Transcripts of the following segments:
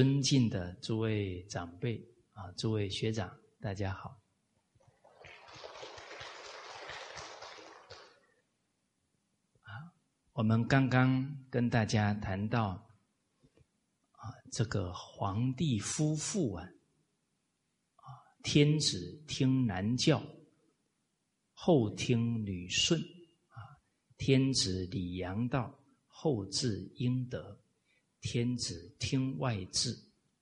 尊敬的诸位长辈啊，诸位学长，大家好。啊，我们刚刚跟大家谈到啊，这个皇帝夫妇啊，啊，天子听男教，后听女顺啊，天子礼阳道，后治阴德。天子听外治，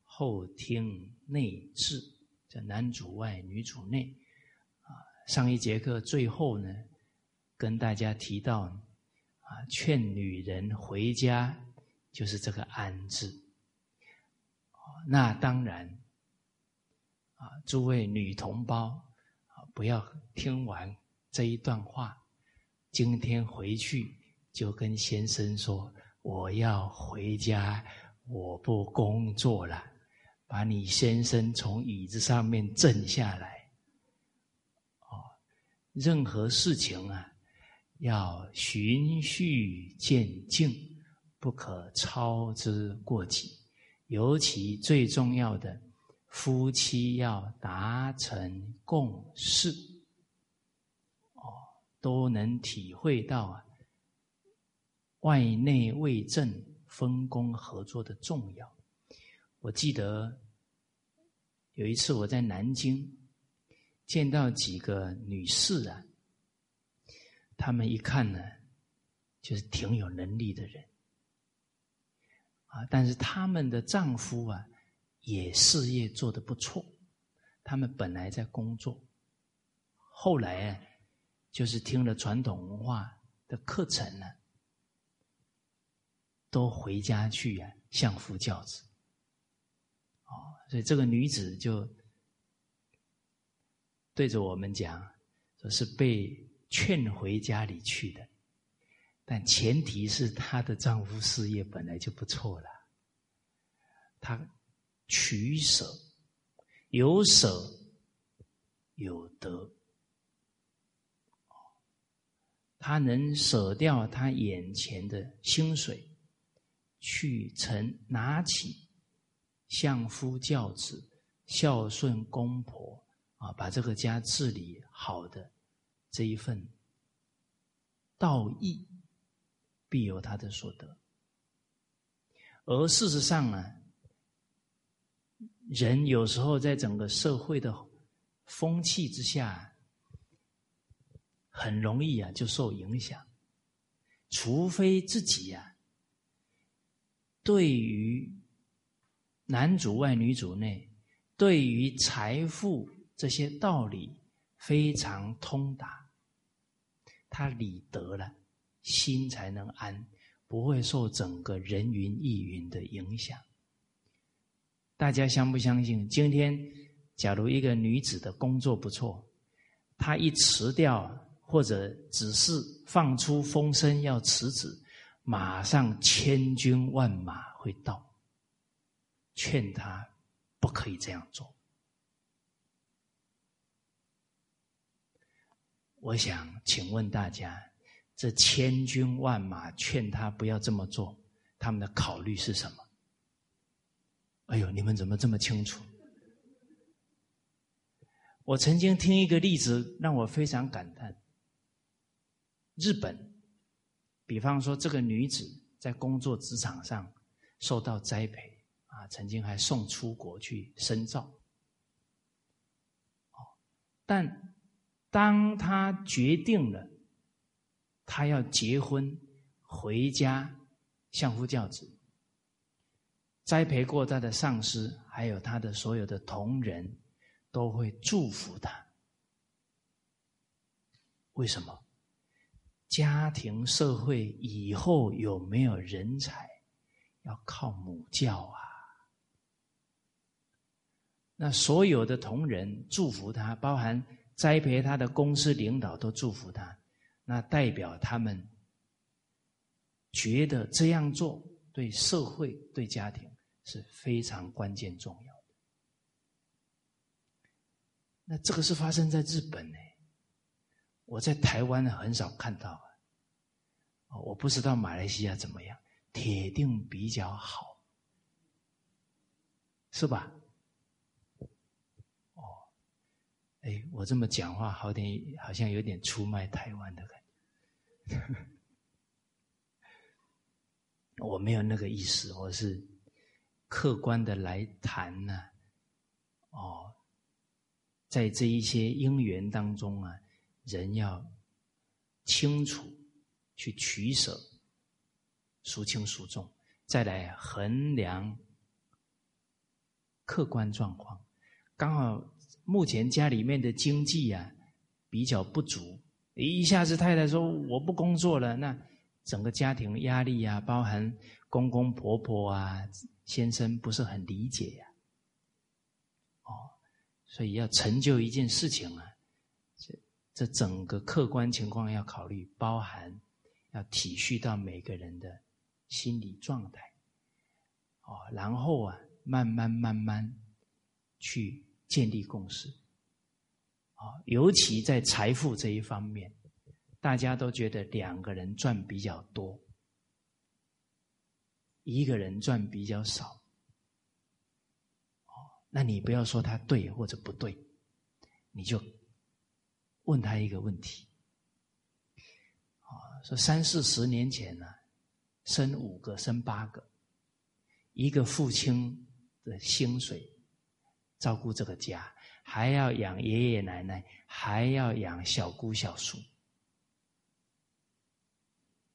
后听内治，这男主外，女主内。啊，上一节课最后呢，跟大家提到，啊，劝女人回家，就是这个安字。那当然，啊，诸位女同胞，啊，不要听完这一段话，今天回去就跟先生说。我要回家，我不工作了，把你先生从椅子上面震下来。哦，任何事情啊，要循序渐进，不可操之过急。尤其最重要的，夫妻要达成共识，哦，都能体会到啊。外内为政、分工合作的重要。我记得有一次我在南京见到几个女士啊，她们一看呢，就是挺有能力的人啊，但是他们的丈夫啊，也事业做得不错。他们本来在工作，后来啊，就是听了传统文化的课程呢。都回家去呀，相夫教子。哦，所以这个女子就对着我们讲，说是被劝回家里去的，但前提是她的丈夫事业本来就不错了，她取舍，有舍有得，她能舍掉她眼前的薪水。去曾拿起相夫教子、孝顺公婆啊，把这个家治理好的这一份道义，必有他的所得。而事实上呢，人有时候在整个社会的风气之下，很容易啊就受影响，除非自己呀。对于男主外女主内，对于财富这些道理非常通达，他理得了，心才能安，不会受整个人云亦云的影响。大家相不相信？今天假如一个女子的工作不错，她一辞掉，或者只是放出风声要辞职。马上千军万马会到，劝他不可以这样做。我想请问大家，这千军万马劝他不要这么做，他们的考虑是什么？哎呦，你们怎么这么清楚？我曾经听一个例子，让我非常感叹。日本。比方说，这个女子在工作职场上受到栽培啊，曾经还送出国去深造。哦，但当她决定了她要结婚回家相夫教子，栽培过她的上司，还有她的所有的同仁，都会祝福她。为什么？家庭社会以后有没有人才，要靠母教啊。那所有的同仁祝福他，包含栽培他的公司领导都祝福他，那代表他们觉得这样做对社会、对家庭是非常关键重要的。那这个是发生在日本呢？我在台湾很少看到，我不知道马来西亚怎么样，铁定比较好。是吧？哦，哎，我这么讲话，好点，好像有点出卖台湾的感觉。我没有那个意思，我是客观的来谈呢。哦，在这一些因缘当中啊，人要清楚去取舍，孰轻孰重，再来衡量客观状况。刚好目前家里面的经济啊比较不足，一下子太太说我不工作了，那。整个家庭压力啊，包含公公婆婆啊，先生不是很理解呀，哦，所以要成就一件事情啊，这整个客观情况要考虑，包含要体恤到每个人的心理状态，哦，然后啊，慢慢慢慢去建立共识，啊，尤其在财富这一方面。大家都觉得两个人赚比较多，一个人赚比较少。哦，那你不要说他对或者不对，你就问他一个问题：啊，说三四十年前呢，生五个、生八个，一个父亲的薪水照顾这个家，还要养爷爷奶奶，还要养小姑小叔。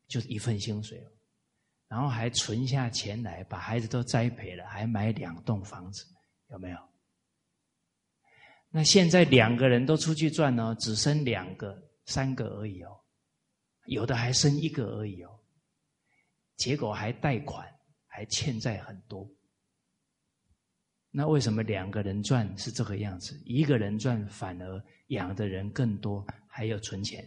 就是一份薪水，然后还存下钱来，把孩子都栽培了，还买两栋房子，有没有？那现在两个人都出去赚哦，只生两个、三个而已哦，有的还生一个而已哦，结果还贷款，还欠债很多。那为什么两个人赚是这个样子，一个人赚反而养的人更多，还要存钱？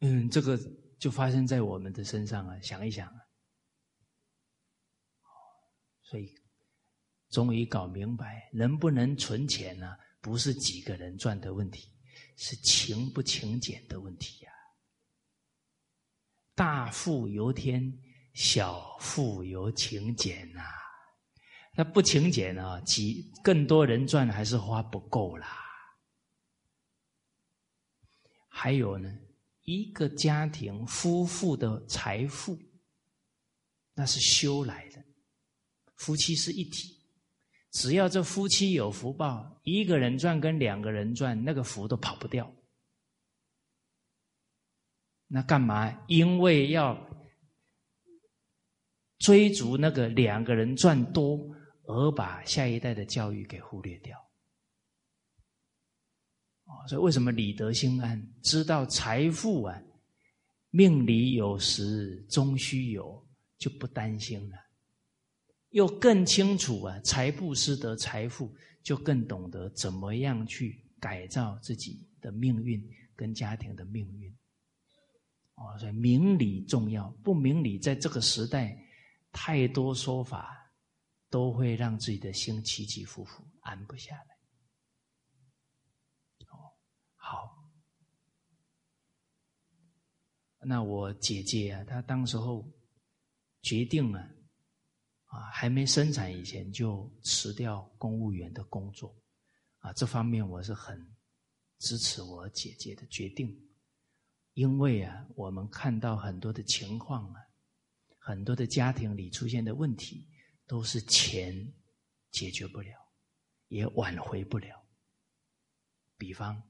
嗯，这个就发生在我们的身上啊！想一想啊，所以终于搞明白，能不能存钱呢？不是几个人赚的问题，是勤不勤俭的问题呀。大富由天，小富由勤俭呐。那不勤俭啊，几更多人赚还是花不够啦。还有呢？一个家庭夫妇的财富，那是修来的。夫妻是一体，只要这夫妻有福报，一个人赚跟两个人赚，那个福都跑不掉。那干嘛？因为要追逐那个两个人赚多，而把下一代的教育给忽略掉。所以，为什么理德心安？知道财富啊，命里有时终须有，就不担心了。又更清楚啊，财布施得财富，就更懂得怎么样去改造自己的命运跟家庭的命运。哦，所以明理重要，不明理，在这个时代，太多说法都会让自己的心起起伏伏，安不下来。哦好，那我姐姐啊，她当时候决定了啊，还没生产以前就辞掉公务员的工作啊。这方面我是很支持我姐姐的决定，因为啊，我们看到很多的情况啊，很多的家庭里出现的问题，都是钱解决不了，也挽回不了。比方。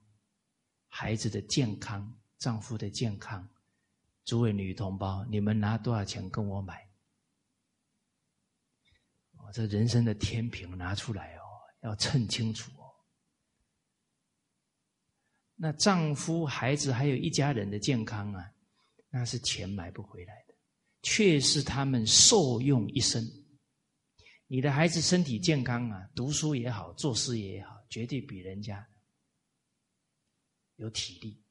孩子的健康，丈夫的健康，诸位女同胞，你们拿多少钱跟我买？这人生的天平拿出来哦，要称清楚哦。那丈夫、孩子还有一家人的健康啊，那是钱买不回来的，却是他们受用一生。你的孩子身体健康啊，读书也好，做事也好，绝对比人家。有体力，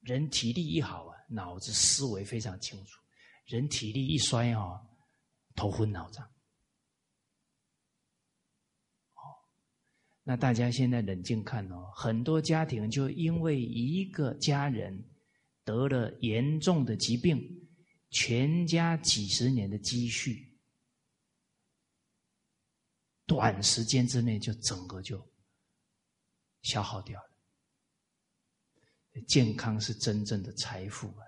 人体力一好啊，脑子思维非常清楚；人体力一衰啊，头昏脑胀。那大家现在冷静看哦，很多家庭就因为一个家人得了严重的疾病，全家几十年的积蓄，短时间之内就整个就消耗掉了。健康是真正的财富啊！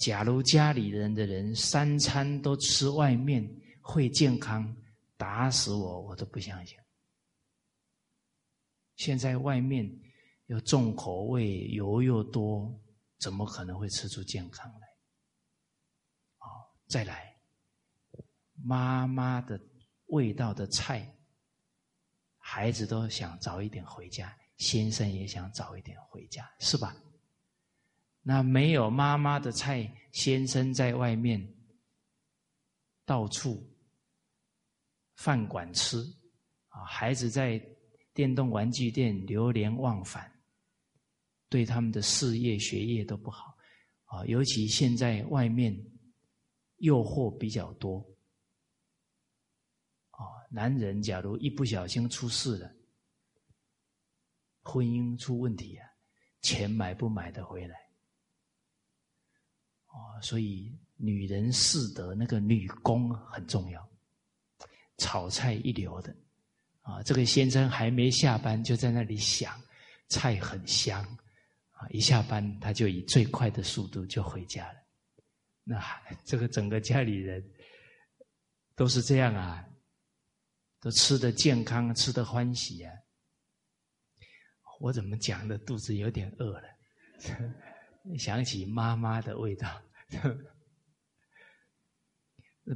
假如家里人的人三餐都吃外面，会健康？打死我，我都不相信。现在外面又重口味，油又多，怎么可能会吃出健康来？好，再来，妈妈的味道的菜，孩子都想早一点回家，先生也想早一点回家，是吧？那没有妈妈的菜，先生在外面到处饭馆吃啊，孩子在电动玩具店流连忘返，对他们的事业学业都不好啊。尤其现在外面诱惑比较多啊，男人假如一不小心出事了，婚姻出问题啊，钱买不买得回来？哦，所以女人识得那个女工很重要，炒菜一流的啊。这个先生还没下班，就在那里想，菜很香啊。一下班，他就以最快的速度就回家了。那这个整个家里人都是这样啊，都吃的健康，吃的欢喜啊。我怎么讲的，肚子有点饿了，想起妈妈的味道。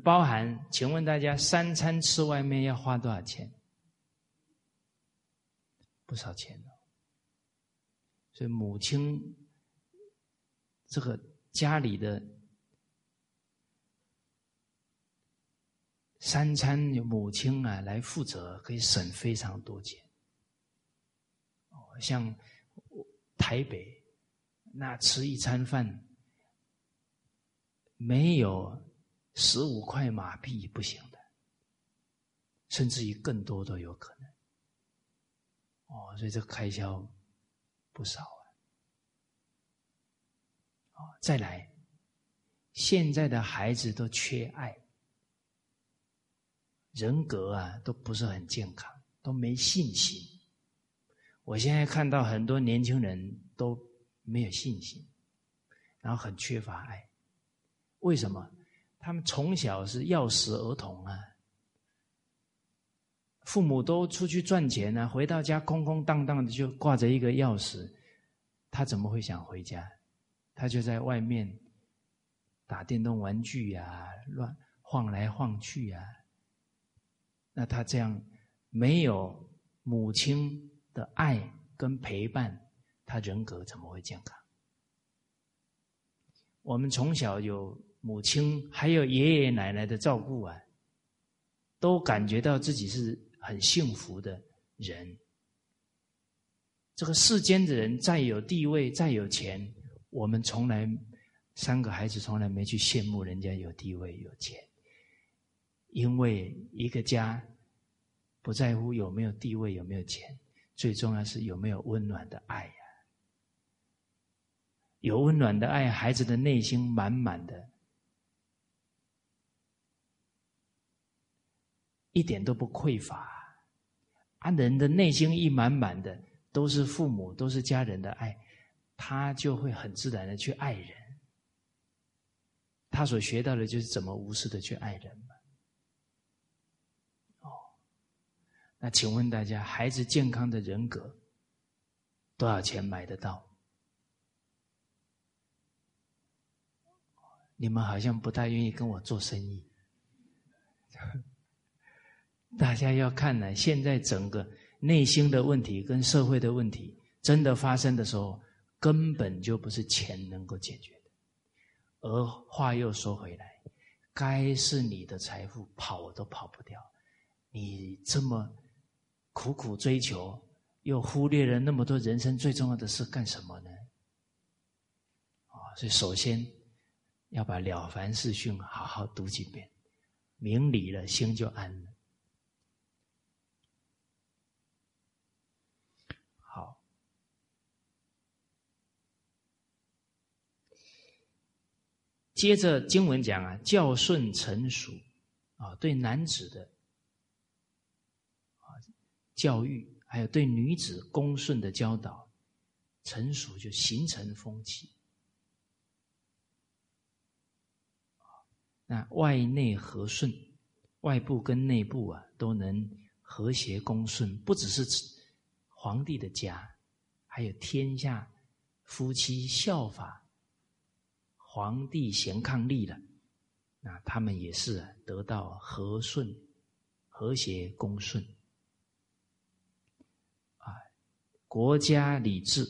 包含，请问大家，三餐吃外面要花多少钱？不少钱呢。所以母亲这个家里的三餐由母亲啊来负责，可以省非常多钱。哦，像台北那吃一餐饭。没有十五块马币不行的，甚至于更多都有可能。哦，所以这个开销不少啊。哦，再来，现在的孩子都缺爱，人格啊都不是很健康，都没信心。我现在看到很多年轻人都没有信心，然后很缺乏爱。为什么？他们从小是钥匙儿童啊，父母都出去赚钱啊，回到家空空荡荡的，就挂着一个钥匙，他怎么会想回家？他就在外面打电动玩具呀，乱晃来晃去呀。那他这样没有母亲的爱跟陪伴，他人格怎么会健康？我们从小有。母亲还有爷爷奶奶的照顾啊，都感觉到自己是很幸福的人。这个世间的人再有地位、再有钱，我们从来三个孩子从来没去羡慕人家有地位、有钱，因为一个家不在乎有没有地位、有没有钱，最重要是有没有温暖的爱呀。有温暖的爱，孩子的内心满满的。一点都不匮乏，啊，人的内心一满满的都是父母、都是家人的爱，他就会很自然的去爱人。他所学到的就是怎么无私的去爱人嘛。哦，那请问大家，孩子健康的人格多少钱买得到？你们好像不太愿意跟我做生意。大家要看呢，现在整个内心的问题跟社会的问题真的发生的时候，根本就不是钱能够解决的。而话又说回来，该是你的财富跑都跑不掉，你这么苦苦追求，又忽略了那么多人生最重要的事干什么呢？啊，所以首先要把《了凡四训》好好读几遍，明理了，心就安了。接着经文讲啊，教顺成熟啊，对男子的啊教育，还有对女子恭顺的教导，成熟就形成风气。那外内和顺，外部跟内部啊都能和谐恭顺，不只是皇帝的家，还有天下夫妻效法。皇帝贤伉俪了，那他们也是得到和顺、和谐、恭顺啊。国家礼制，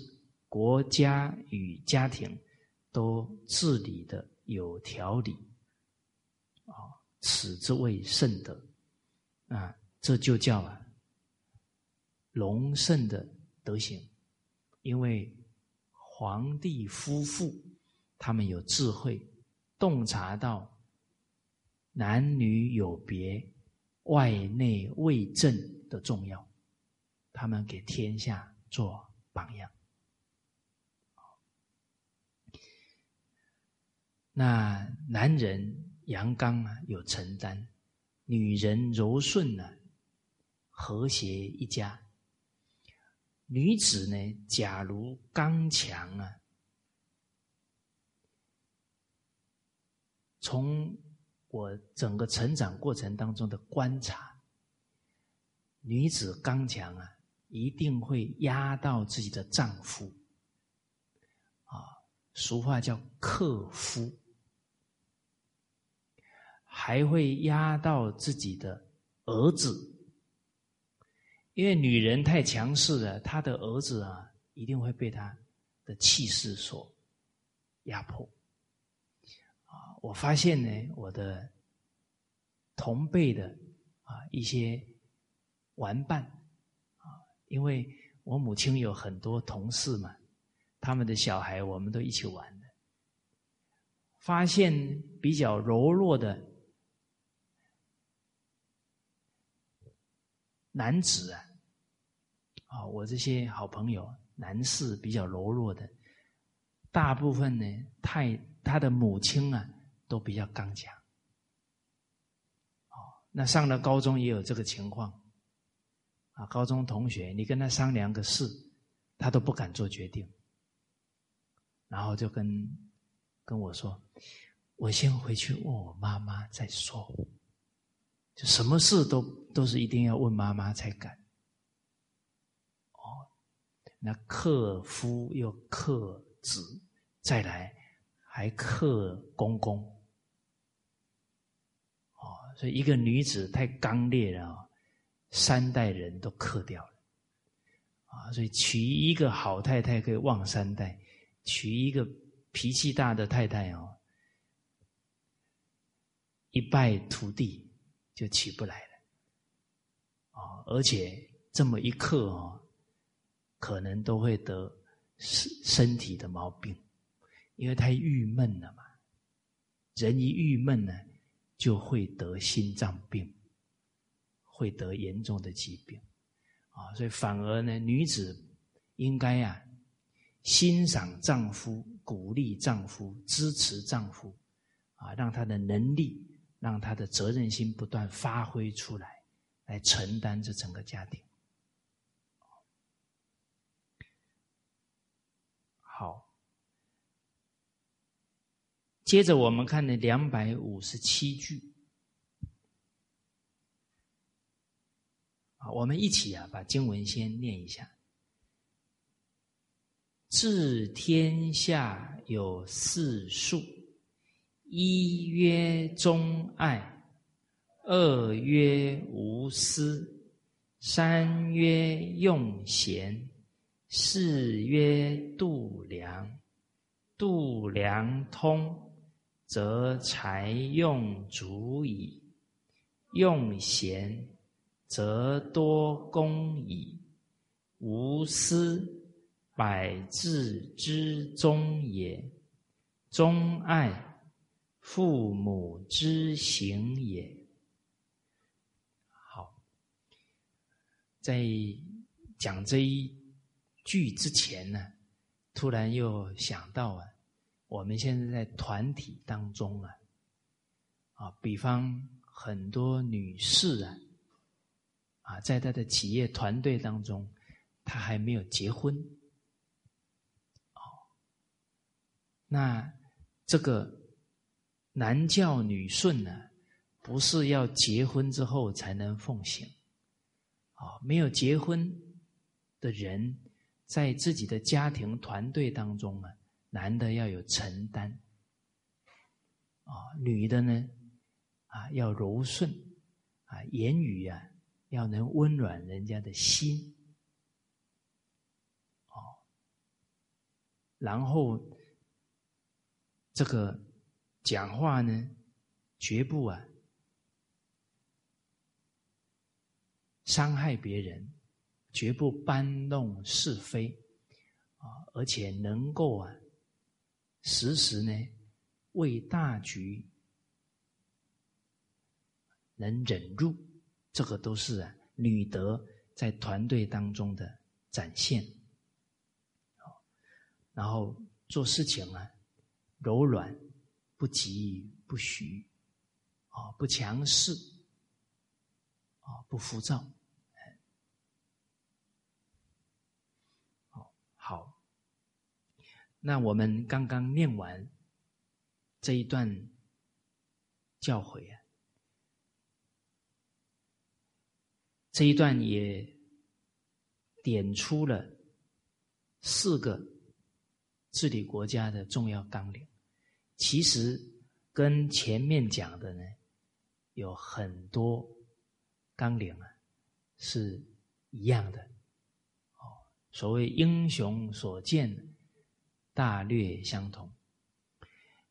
国家与家庭都治理的有条理啊，此之谓圣德啊，这就叫啊隆盛的德行，因为皇帝夫妇。他们有智慧，洞察到男女有别、外内为正的重要，他们给天下做榜样。那男人阳刚啊，有承担；女人柔顺呢，和谐一家。女子呢，假如刚强啊。从我整个成长过程当中的观察，女子刚强啊，一定会压到自己的丈夫，啊，俗话叫克夫，还会压到自己的儿子，因为女人太强势了，她的儿子啊，一定会被她的气势所压迫。我发现呢，我的同辈的啊一些玩伴啊，因为我母亲有很多同事嘛，他们的小孩我们都一起玩的，发现比较柔弱的男子啊，啊，我这些好朋友男士比较柔弱的，大部分呢太。他的母亲啊，都比较刚强。哦，那上了高中也有这个情况。啊，高中同学，你跟他商量个事，他都不敢做决定。然后就跟跟我说：“我先回去问我妈妈再说。”就什么事都都是一定要问妈妈才敢。哦，那克夫又克子，再来。还克公公，所以一个女子太刚烈了，三代人都克掉了，啊，所以娶一个好太太可以旺三代，娶一个脾气大的太太哦，一败涂地就起不来了，啊，而且这么一克哦，可能都会得身身体的毛病。因为太郁闷了嘛，人一郁闷呢，就会得心脏病，会得严重的疾病，啊，所以反而呢，女子应该呀，欣赏丈夫，鼓励丈夫，支持丈夫，啊，让他的能力，让他的责任心不断发挥出来，来承担这整个家庭。接着我们看的两百五十七句，啊，我们一起啊把经文先念一下。治天下有四术：一曰忠爱，二曰无私，三曰用贤，四曰度量。度量通。则财用足矣，用贤则多功矣。无私，百治之宗也；忠爱，父母之行也。好，在讲这一句之前呢，突然又想到啊。我们现在在团体当中啊，啊，比方很多女士啊，啊，在她的企业团队当中，她还没有结婚，哦，那这个男教女顺呢，不是要结婚之后才能奉行，啊，没有结婚的人。在自己的家庭团队当中啊，男的要有承担，啊，女的呢，啊，要柔顺，啊，言语啊，要能温暖人家的心，哦，然后这个讲话呢，绝不啊伤害别人。绝不搬弄是非，啊，而且能够啊，时时呢为大局能忍辱，这个都是啊女德在团队当中的展现。然后做事情啊柔软，不急不徐，啊不强势，啊不浮躁好。那我们刚刚念完这一段教诲啊，这一段也点出了四个治理国家的重要纲领。其实跟前面讲的呢有很多纲领啊是一样的。哦，所谓英雄所见。大略相同。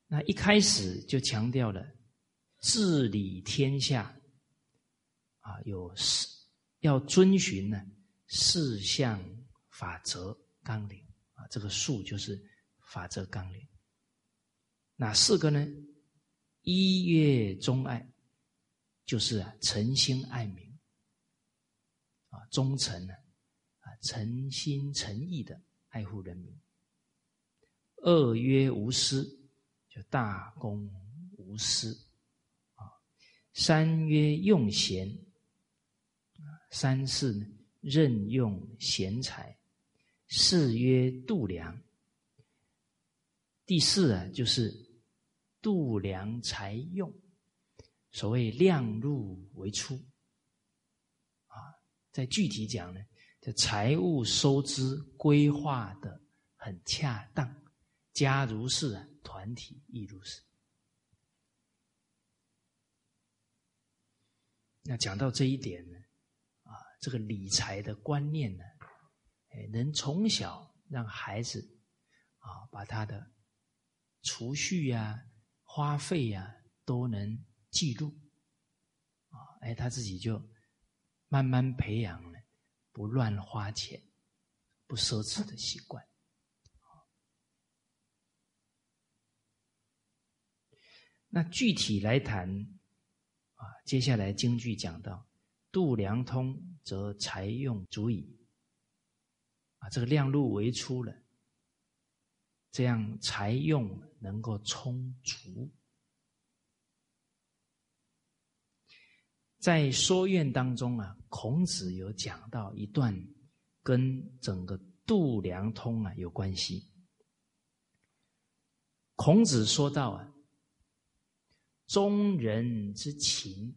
那一开始就强调了治理天下啊，有四要遵循呢四项法则纲领啊，这个数就是法则纲领。哪四个呢？一月忠爱，就是诚心爱民啊，忠诚呢啊诚心诚意的爱护人民。二曰无私，就大公无私啊；三曰用贤，三是任用贤才；四曰度量，第四啊就是度量才用，所谓量入为出啊。再具体讲呢，这财务收支规划的很恰当。家如是啊，团体亦如是。那讲到这一点呢，啊，这个理财的观念呢，哎，能从小让孩子啊，把他的储蓄呀、花费呀都能记录，啊，哎，他自己就慢慢培养了不乱花钱、不奢侈的习惯。那具体来谈，啊，接下来京剧讲到度量通，则财用足矣。啊，这个量入为出了，这样财用能够充足。在说院当中啊，孔子有讲到一段跟整个度量通啊有关系。孔子说到啊。中人之情，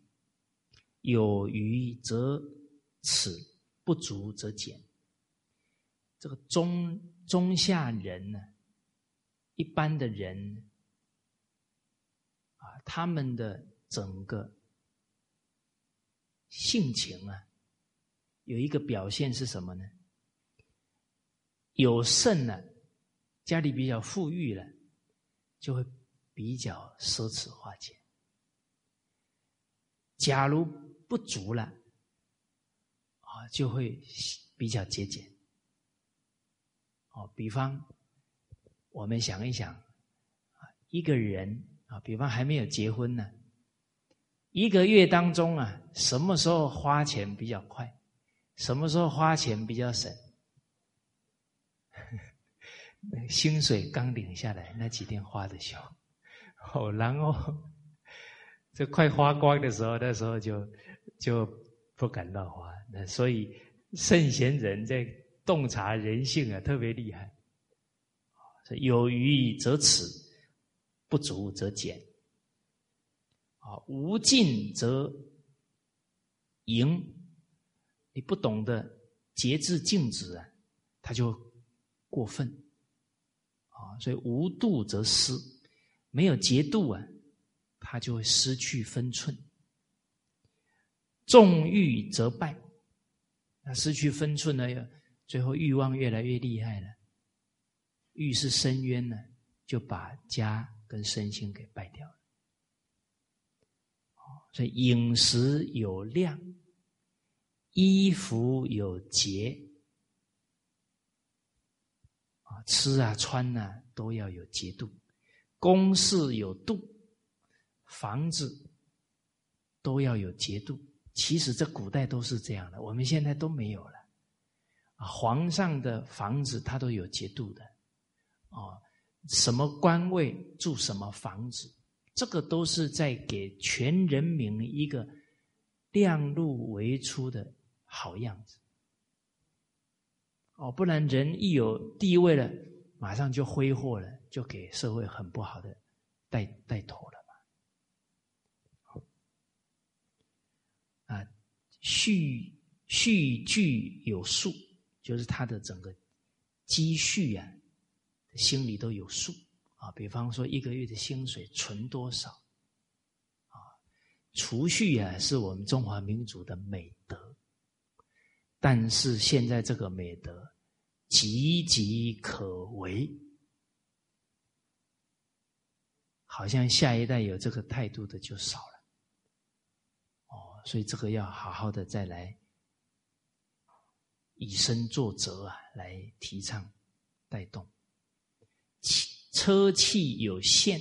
有余则耻，不足则减。这个中中下人呢，一般的人啊，他们的整个性情啊，有一个表现是什么呢？有剩了，家里比较富裕了，就会比较奢侈花钱。假如不足了，啊，就会比较节俭。哦，比方我们想一想，啊，一个人啊，比方还没有结婚呢，一个月当中啊，什么时候花钱比较快？什么时候花钱比较省？薪水刚领下来，那几天花的凶，哦，然后这快花光的时候，那时候就就不敢乱花。那所以圣贤人在洞察人性啊，特别厉害。有余则持，不足则减。啊，无尽则盈。你不懂得节制静止啊，他就过分。啊，所以无度则失，没有节度啊，他就会失去分寸。纵欲则败，那失去分寸呢，最后欲望越来越厉害了。欲是深渊呢，就把家跟身心给败掉了。所以饮食有量，衣服有节，啊，吃啊穿啊都要有节度，公事有度，房子都要有节度。其实这古代都是这样的，我们现在都没有了。啊，皇上的房子他都有节度的，啊，什么官位住什么房子。这个都是在给全人民一个量入为出的好样子，哦，不然人一有地位了，马上就挥霍了，就给社会很不好的带带头了嘛。啊，蓄蓄聚有数，就是他的整个积蓄啊，心里都有数。啊，比方说一个月的薪水存多少？啊，储蓄啊，是我们中华民族的美德。但是现在这个美德岌岌可危，好像下一代有这个态度的就少了。所以这个要好好的再来以身作则啊，来提倡带动。车器有限，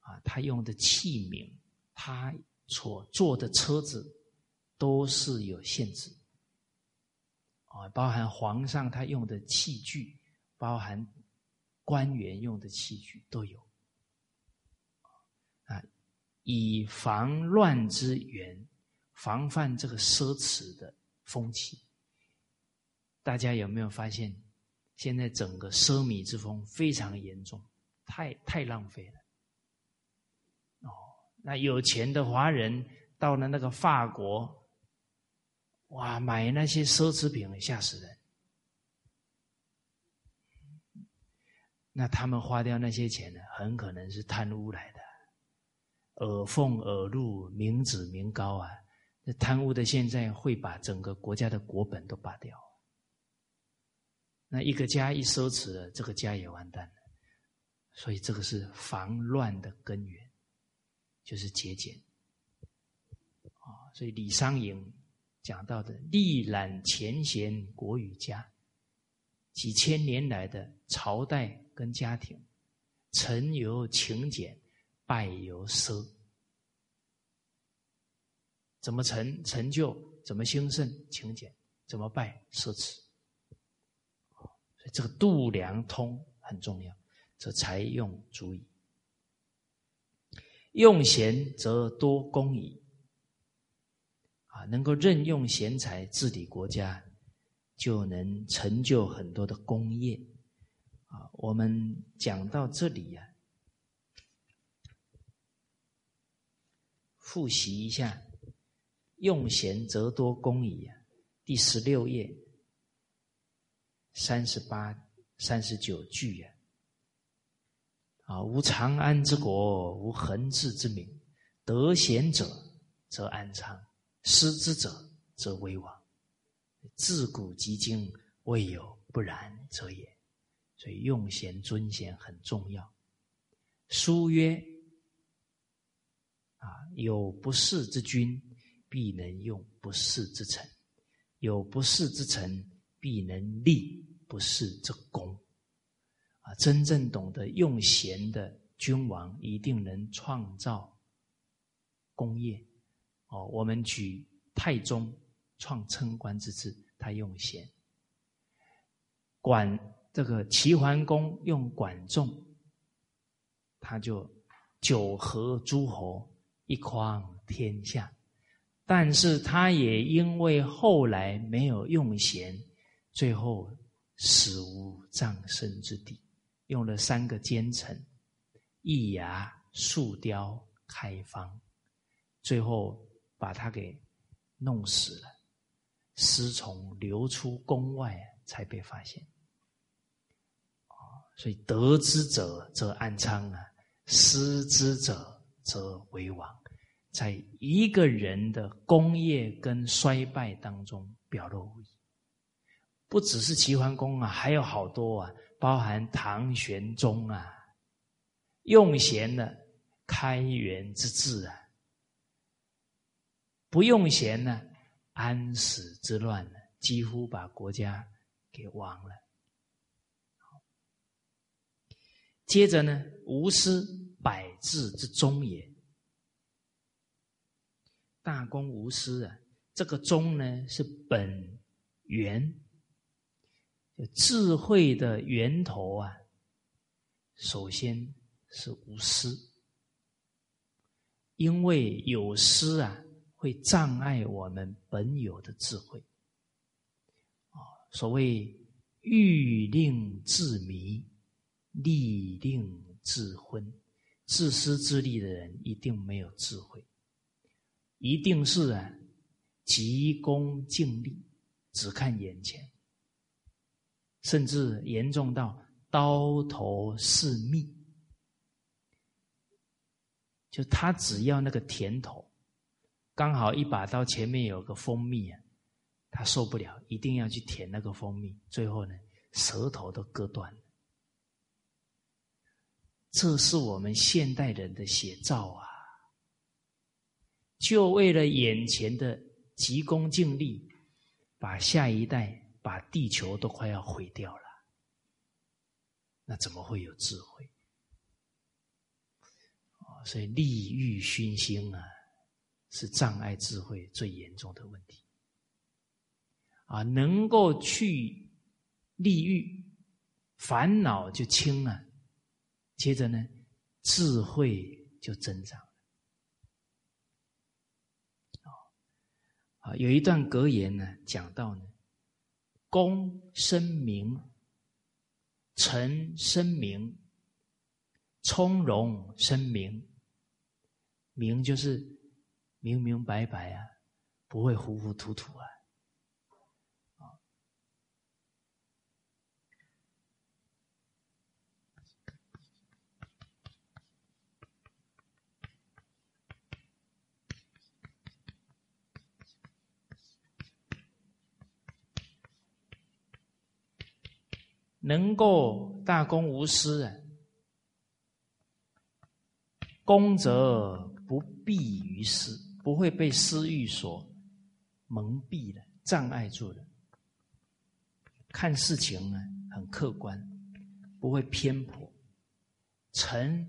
啊，他用的器皿，他所坐的车子都是有限制，啊，包含皇上他用的器具，包含官员用的器具都有，啊，以防乱之源，防范这个奢侈的风气。大家有没有发现？现在整个奢靡之风非常严重，太太浪费了。哦，那有钱的华人到了那个法国，哇，买那些奢侈品吓死人。那他们花掉那些钱呢，很可能是贪污来的，耳奉耳禄，民脂民膏啊！那贪污的现在会把整个国家的国本都拔掉。那一个家一奢侈了，这个家也完蛋了。所以这个是防乱的根源，就是节俭。啊，所以李商隐讲到的“历览前贤国与家”，几千年来的朝代跟家庭，成由勤俭，败由奢。怎么成成就？怎么兴盛？勤俭。怎么败？奢侈。这个度量通很重要，这才用足矣。用贤则多功矣。啊，能够任用贤才治理国家，就能成就很多的功业。啊，我们讲到这里呀，复习一下“用贤则多功矣”，第十六页。三十八、三十九句呀，啊，无长安之国，无恒治之民。得贤者则安昌，失之者则危亡。自古及今，未有不然者也。所以用贤尊贤很重要。书曰：啊，有不世之君，必能用不世之臣；有不世之臣，必能立。不世之功啊！真正懂得用贤的君王，一定能创造功业。哦，我们举太宗创称官之治，他用贤；管这个齐桓公用管仲，他就九合诸侯，一匡天下。但是他也因为后来没有用贤，最后死无葬身之地，用了三个奸臣，易牙、树雕、开方，最后把他给弄死了，尸从流出宫外才被发现。所以得之者则安昌啊，失之者则为王。在一个人的功业跟衰败当中表露无遗，不只是齐桓公啊，还有好多啊，包含唐玄宗啊，用贤的开元之治啊，不用贤呢，安史之乱呢，几乎把国家给亡了。接着呢，无私百治之宗也。大公无私啊，这个宗呢是本源，智慧的源头啊。首先是无私，因为有私啊，会障碍我们本有的智慧。啊，所谓欲令自迷，利令自昏，自私自利的人一定没有智慧。一定是啊，急功近利，只看眼前，甚至严重到刀头是蜜，就他只要那个甜头，刚好一把刀前面有个蜂蜜啊，他受不了，一定要去舔那个蜂蜜，最后呢，舌头都割断了。这是我们现代人的写照啊。就为了眼前的急功近利，把下一代、把地球都快要毁掉了，那怎么会有智慧？所以利欲熏心啊，是障碍智慧最严重的问题。啊，能够去利欲，烦恼就轻了，接着呢，智慧就增长。啊，有一段格言呢，讲到呢，公深明，臣深明，从容深明，明就是明明白白啊，不会糊糊涂涂啊。能够大公无私啊，公则不避于私，不会被私欲所蒙蔽的、障碍住的。看事情呢，很客观，不会偏颇。诚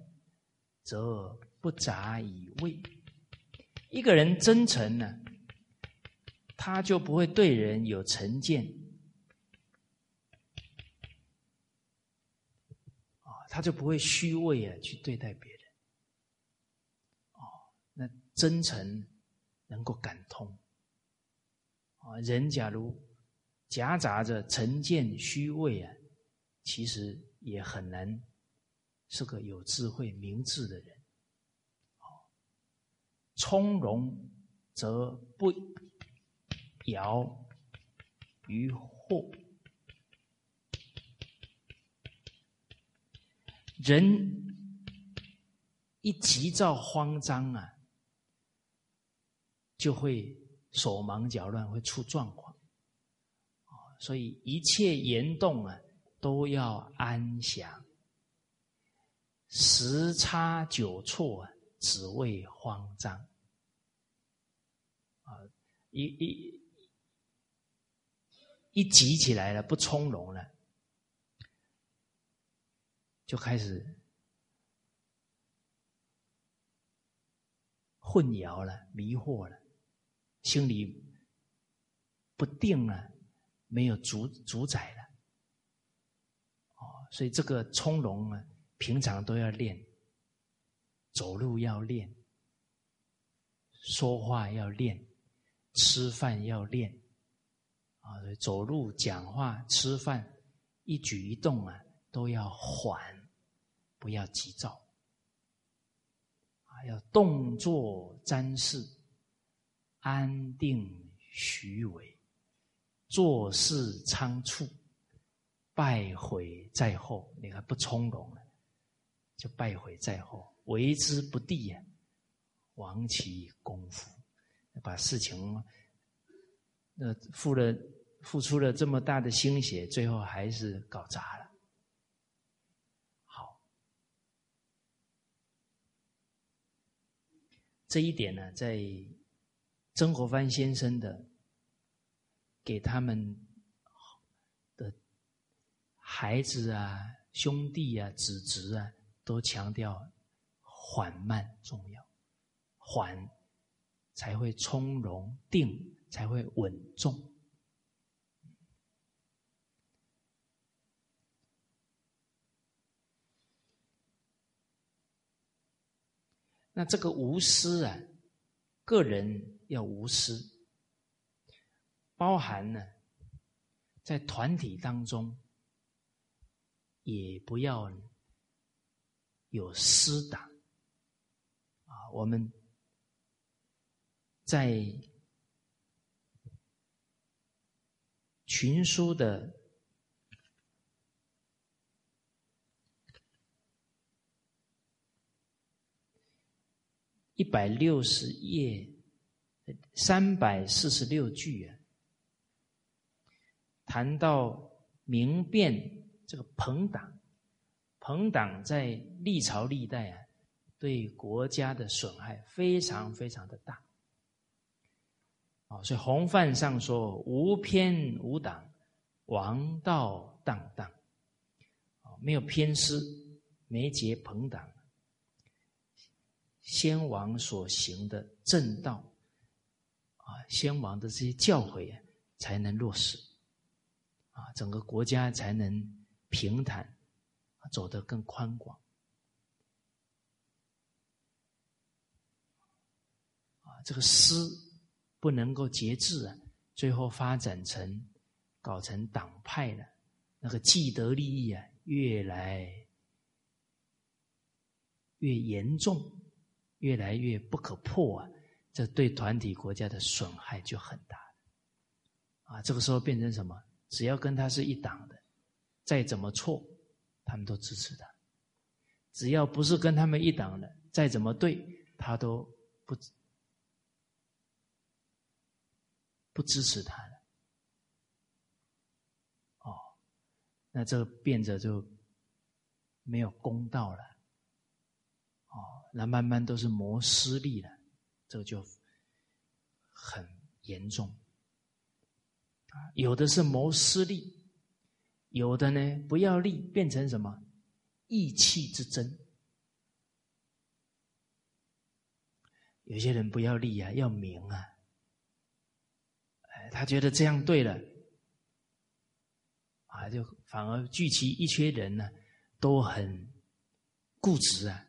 则不杂以味。一个人真诚呢，他就不会对人有成见。他就不会虚伪啊，去对待别人。哦，那真诚能够感通。啊，人假如夹杂着成见、虚伪啊，其实也很难是个有智慧、明智的人。哦，从容则不摇于祸。人一急躁慌张啊，就会手忙脚乱，会出状况。所以一切言动啊，都要安详。十差九错啊，只为慌张。啊，一一一急起来了，不从容了。就开始混淆了、迷惑了，心里不定了，没有主主宰了。哦所以这个从容啊，平常都要练，走路要练，说话要练，吃饭要练，啊，走路、讲话、吃饭，一举一动啊，都要缓，不要急躁，啊，要动作瞻视，安定虚伪，做事仓促。败毁在后，你看不从容了，就败毁在后，为之不第呀，亡其功夫，把事情那付了付出了这么大的心血，最后还是搞砸了。好，这一点呢，在曾国藩先生的给他们的。孩子啊，兄弟啊，子侄啊，都强调缓慢重要，缓才会从容，定才会稳重。那这个无私啊，个人要无私，包含呢，在团体当中。也不要有私党啊！我们在群书的一百六十页三百四十六句啊，谈到明辨。这个朋党，朋党在历朝历代啊，对国家的损害非常非常的大。啊，所以洪范上说：“无偏无党，王道荡荡。”啊，没有偏私，没结朋党，先王所行的正道，啊，先王的这些教诲啊，才能落实，啊，整个国家才能。平坦，走得更宽广，啊，这个私不能够节制啊，最后发展成搞成党派了，那个既得利益啊，越来越严重，越来越不可破啊，这对团体国家的损害就很大，啊，这个时候变成什么？只要跟他是一党的。再怎么错，他们都支持他；只要不是跟他们一党的，再怎么对，他都不不支持他了。哦，那这变着就没有公道了。哦，那慢慢都是谋私利了，这个就很严重。啊，有的是谋私利。有的呢，不要利，变成什么义气之争。有些人不要利啊，要名啊。哎，他觉得这样对了，啊，就反而聚齐一群人呢，都很固执啊，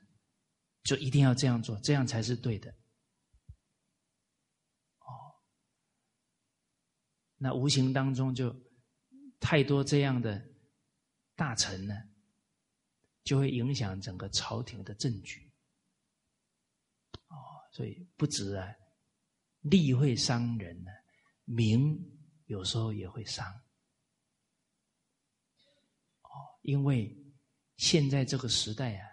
就一定要这样做，这样才是对的。哦，那无形当中就。太多这样的大臣呢，就会影响整个朝廷的政局。哦，所以不止啊，利会伤人呢，名有时候也会伤。哦，因为现在这个时代啊，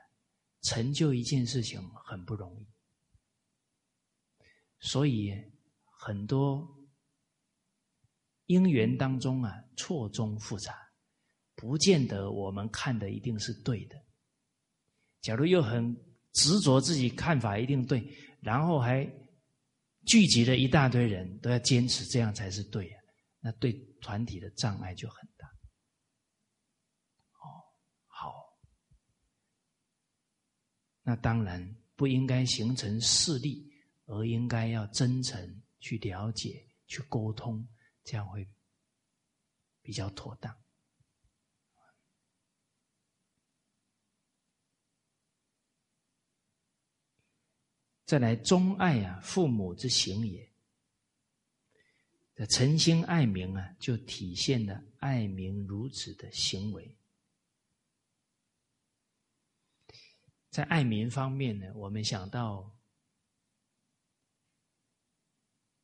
成就一件事情很不容易，所以很多。因缘当中啊，错综复杂，不见得我们看的一定是对的。假如又很执着自己看法一定对，然后还聚集了一大堆人都要坚持这样才是对啊，那对团体的障碍就很那当然不应该形成势力而应该要真诚去了解去沟通这样会比较妥当。再来忠爱啊父母之行也。这诚心爱民啊就体现了爱民如子的行为在爱民方面呢，我们想到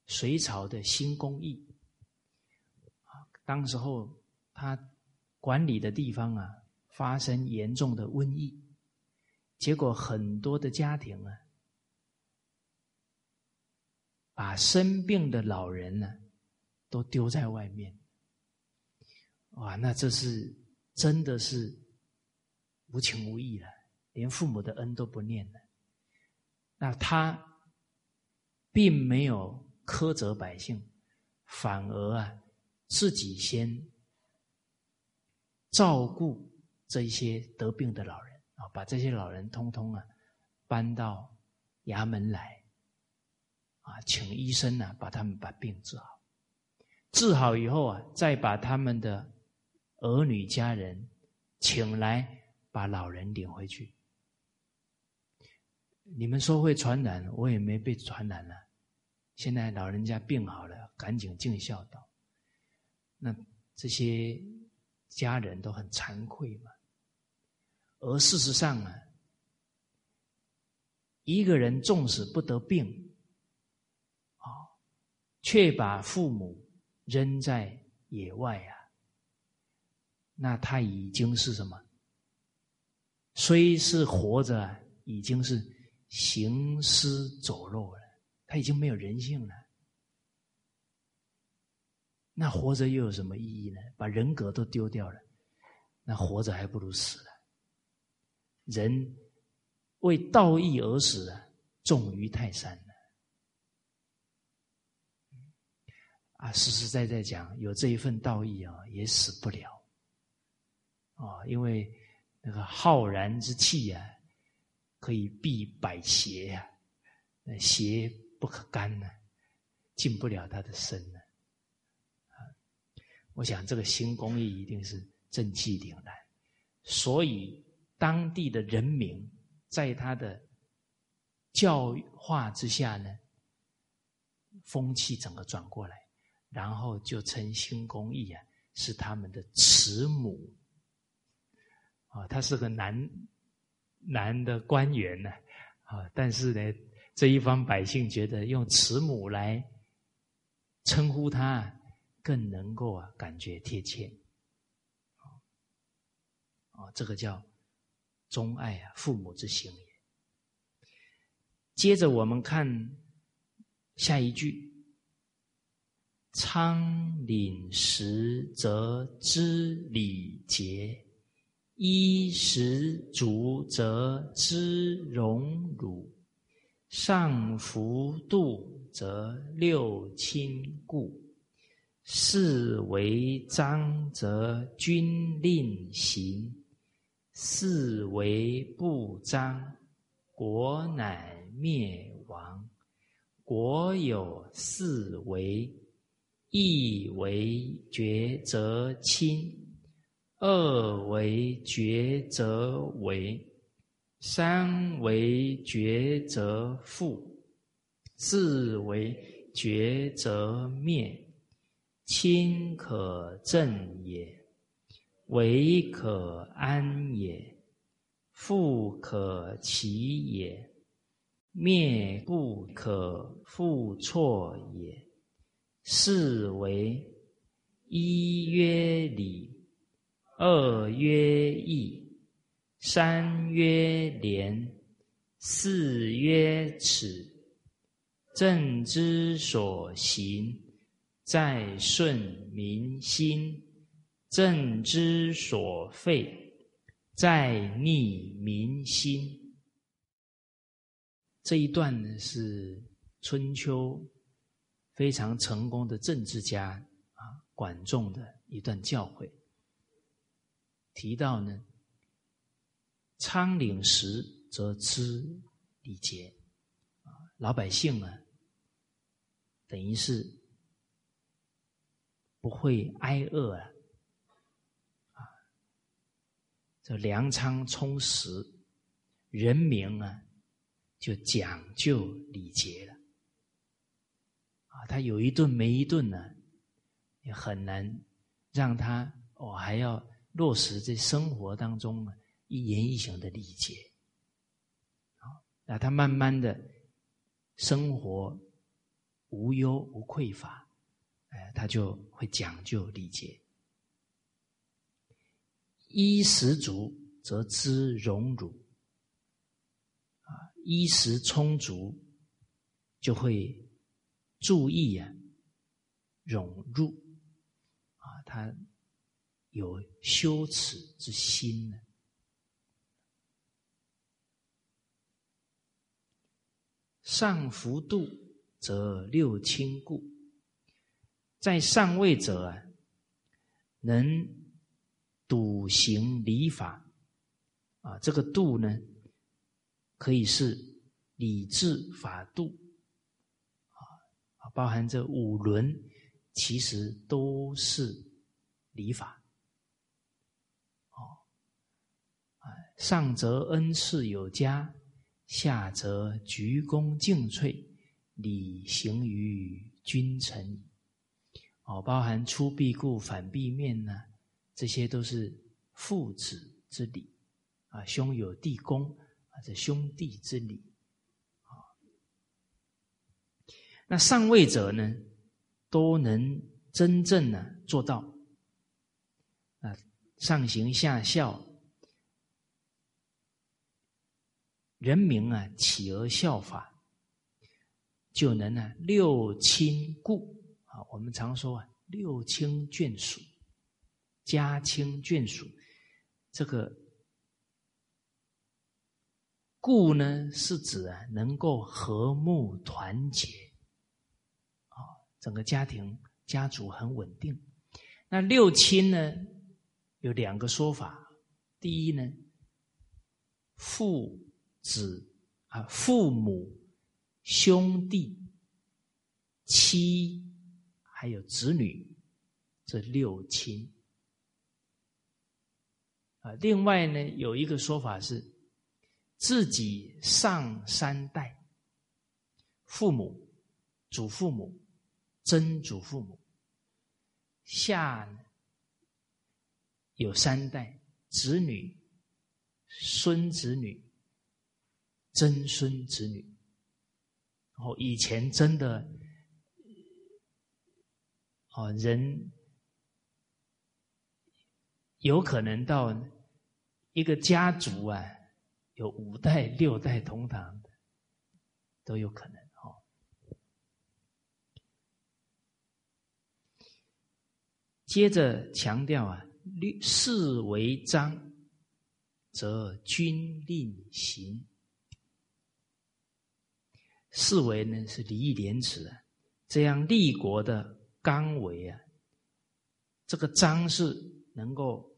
隋朝的新公义啊，当时候他管理的地方啊，发生严重的瘟疫，结果很多的家庭啊，把生病的老人呢。都丢在外面，哇！那这是真的是无情无义了，连父母的恩都不念了。那他并没有苛责百姓，反而啊自己先照顾这些得病的老人啊，把这些老人通通啊搬到衙门来啊，请医生呢把他们把病治好。治好以后啊，再把他们的儿女家人请来，把老人领回去。你们说会传染，我也没被传染了。现在老人家病好了，赶紧尽孝道。那这些家人都很惭愧嘛。而事实上啊，一个人纵使不得病，啊，却把父母。扔在野外啊，那他已经是什么？虽是活着，已经是行尸走肉了。他已经没有人性了。那活着又有什么意义呢？把人格都丢掉了，那活着还不如死了。人为道义而死啊，重于泰山。啊，实实在在讲，有这一份道义啊，也死不了，啊，因为那个浩然之气啊，可以避百邪呀，那邪不可干呢，进不了他的身呢。啊，我想这个新工艺一定是正气凛然，所以当地的人民在他的教化之下呢，风气整个转过来。然后就称新公义啊是他们的慈母啊，他是个男男的官员呢啊，但是呢这一方百姓觉得用慈母来称呼他更能够啊感觉贴切啊，这个叫忠爱啊父母之行也。接着我们看下一句。仓廪实则知礼节，衣食足则知荣辱，上服度则六亲故。是为章则君令行，是为不章，国乃灭亡。国有四为。一为绝则亲，二为绝则为，三为绝则复，四为绝则灭。亲可正也，为可安也，富可齐也，灭不可复错也。是为一曰礼，二曰义，三曰廉，四曰耻。政之所行，在顺民心；政之所废，在逆民心。这一段呢，是春秋。非常成功的政治家啊，管仲的一段教诲，提到呢，仓廪实则知礼节啊，老百姓呢，等于是不会挨饿啊，啊，这粮仓充实，人民啊就讲究礼节了。啊，他有一顿没一顿呢，也很难让他哦还要落实在生活当中一言一行的理解。啊，那他慢慢的生活无忧无匮乏，哎，他就会讲究礼节。衣食足则知荣辱，啊，衣食充足就会注意啊，融入啊，他有羞耻之心呢。上福度则六亲故，在上位者啊，能。笃行礼法，啊，这个度呢，可以是礼智法度，啊，包含这五伦，其实都是礼法。哦，啊，上则恩赐有加，下则鞠躬尽瘁，礼行于君臣。哦，包含出必故，反必面呢。这些都是父子之礼啊，兄友弟恭啊，这兄弟之礼啊。那上位者呢，都能真正呢做到啊，上行下效，人民啊起而效法，就能呢六亲故啊。我们常说啊，六亲眷属。家亲眷属，这个故呢，是指啊能够和睦团结，啊，整个家庭家族很稳定。那六亲呢，有两个说法。第一呢，父子啊，父母、兄弟、妻，还有子女，这六亲。啊，另外呢，有一个说法是，自己上三代，父母、祖父母、曾祖父母，下有三代，子女、孙子女、曾孙子女。然后以前真的，哦人。有可能到一个家族啊，有五代六代同堂的，都有可能哦。接着强调啊，律事为章，则君令行。四为呢是礼义廉耻啊，这样立国的纲维啊，这个章是能够。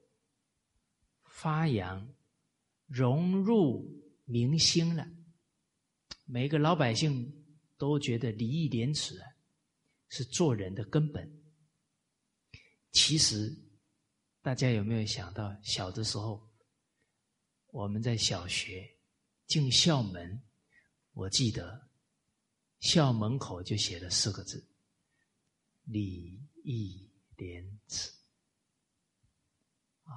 发扬、融入民心了，每个老百姓都觉得礼义廉耻啊，是做人的根本。其实，大家有没有想到，小的时候，我们在小学进校门，我记得校门口就写了四个字：礼义廉耻。啊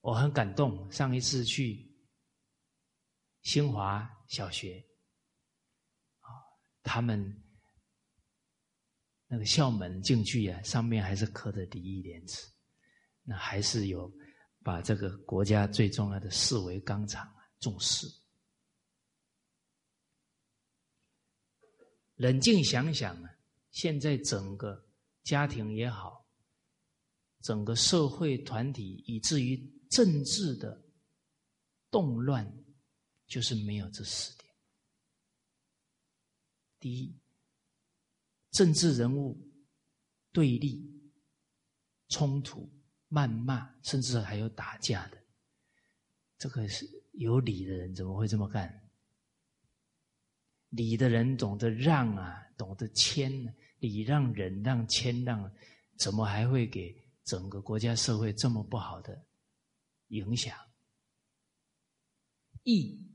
我很感动。上一次去新华小学，啊，他们那个校门进去啊，上面还是刻着“礼义廉耻”，那还是有把这个国家最重要的四维纲常重视。冷静想想啊，现在整个家庭也好，整个社会团体，以至于。政治的动乱，就是没有这四点。第一，政治人物对立、冲突、谩骂，甚至还有打架的，这个是有理的人怎么会这么干？理的人懂得让啊，懂得谦，礼让、忍让、谦让，怎么还会给整个国家社会这么不好的？影响义，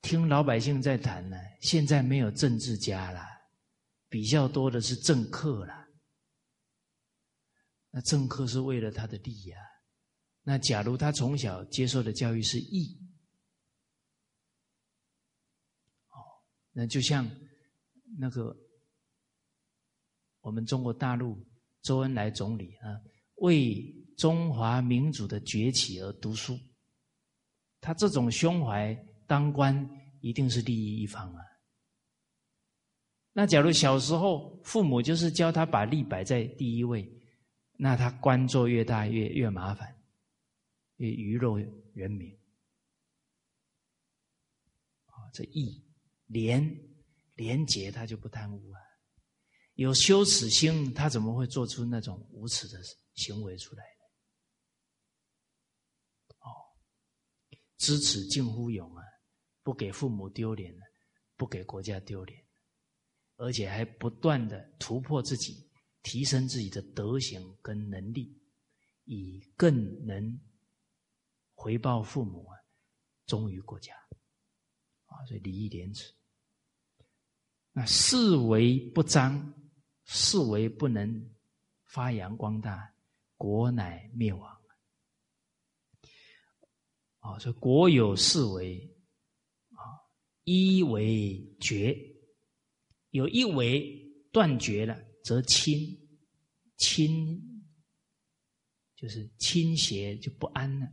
听老百姓在谈呢，现在没有政治家了，比较多的是政客了。那政客是为了他的利益啊。那假如他从小接受的教育是义，哦，那就像那个我们中国大陆周恩来总理啊，为中华民族的崛起而读书，他这种胸怀。当官一定是利益一方啊！那假如小时候父母就是教他把利摆在第一位，那他官做越大越越麻烦，越鱼肉人民啊！这义廉廉洁他就不贪污啊，有羞耻心他怎么会做出那种无耻的行为出来呢？哦，知耻近乎勇啊！不给父母丢脸，不给国家丢脸，而且还不断的突破自己，提升自己的德行跟能力，以更能回报父母啊，忠于国家啊，所以礼义廉耻。那视为不彰，视为不能发扬光大，国乃灭亡啊！所以国有四维，啊。一为绝，有一为断绝了，则亲亲就是倾斜就不安了。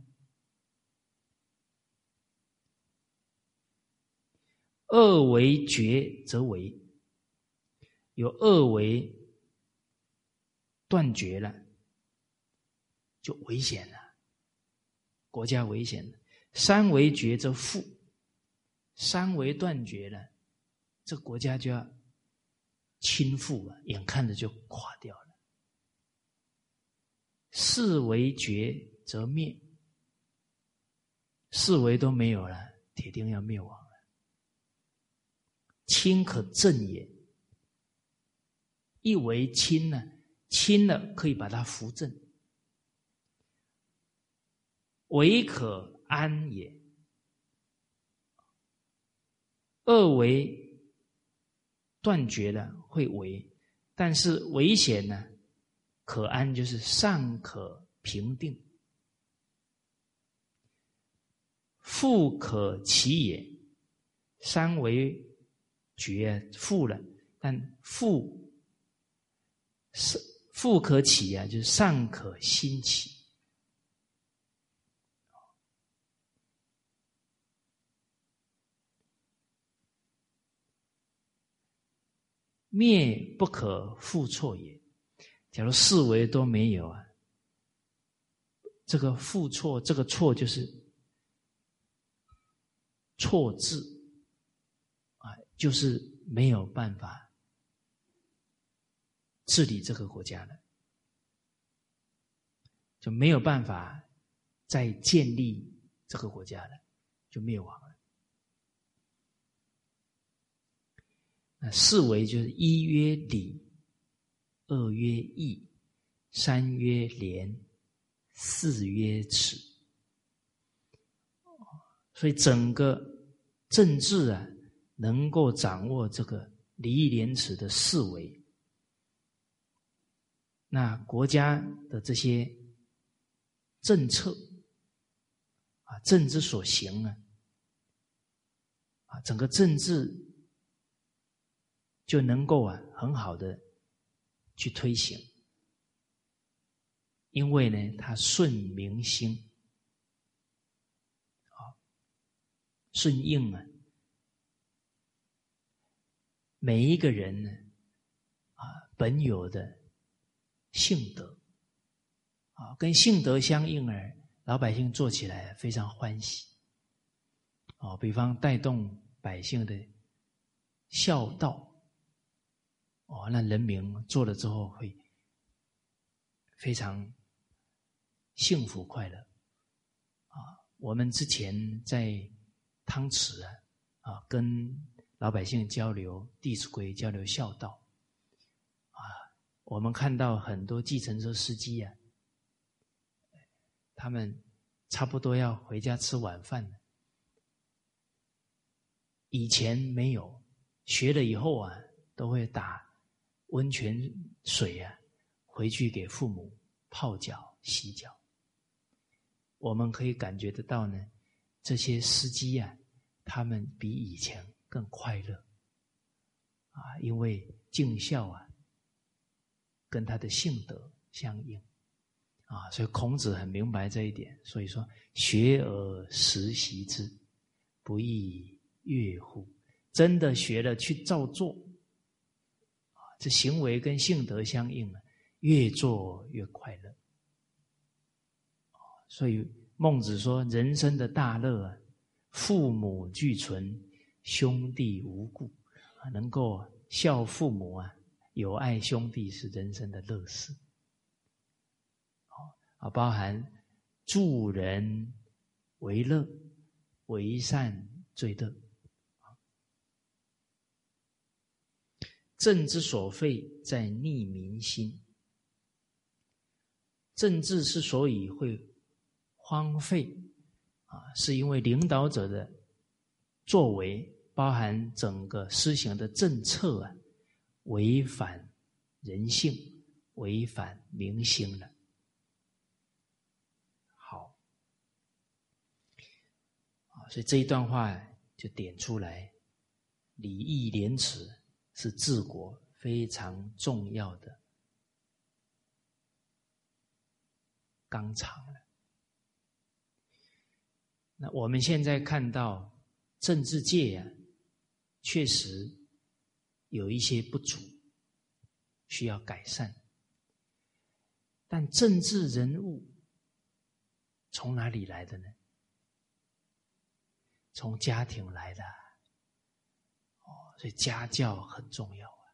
二为绝则为，有二为断绝了，就危险了，国家危险了。三为绝则富。三为断绝了，这国家就要倾覆了，眼看着就垮掉了。四维绝则灭，四维都没有了，铁定要灭亡。清可正也，一为清呢，清了可以把它扶正，为可安也。二为断绝了会危，但是危险呢？可安就是尚可平定，富可齐也。三为绝富了，但富是富可起啊，就是尚可兴起。灭不可复错也。假如四维都没有啊，这个复错，这个错就是错字，就是没有办法治理这个国家了，就没有办法再建立这个国家了，就灭亡了。那四维就是一曰礼，二曰义，三曰廉，四曰耻。所以整个政治啊，能够掌握这个礼义廉耻的四维，那国家的这些政策啊，政之所行啊，啊，整个政治。就能够啊很好的去推行，因为呢，它顺民心，啊，顺应啊，每一个人呢，啊，本有的性德，啊，跟性德相应而老百姓做起来非常欢喜，哦，比方带动百姓的孝道。哦，那人民做了之后会非常幸福快乐啊！我们之前在汤池啊啊，跟老百姓交流《弟子规》，交流孝道啊，我们看到很多计程车司机啊，他们差不多要回家吃晚饭了以前没有学了以后啊，都会打温泉水啊，回去给父母泡脚、洗脚。我们可以感觉得到呢，这些司机啊，他们比以前更快乐啊，因为尽孝啊，跟他的性德相应啊，所以孔子很明白这一点，所以说学而时习之，不亦乐乎？真的学了去照做，啊，这行为跟性德相应啊，越做越快乐。所以孟子说：“人生的大乐啊，父母俱存，兄弟无故啊，能够孝父母啊，有爱兄弟是人生的乐事。啊，包含助人为乐，为善最乐。政之所废，在逆民心。政治之所以会荒废，啊，是因为领导者的作为，包含整个施行的政策啊，违反人性，违反民心了。好，所以这一段话就点出来，礼义廉耻。是治国非常重要的纲常了。那我们现在看到政治界啊，确实有一些不足，需要改善。但政治人物从哪里来的呢？从家庭来的。哦所以家教很重要啊。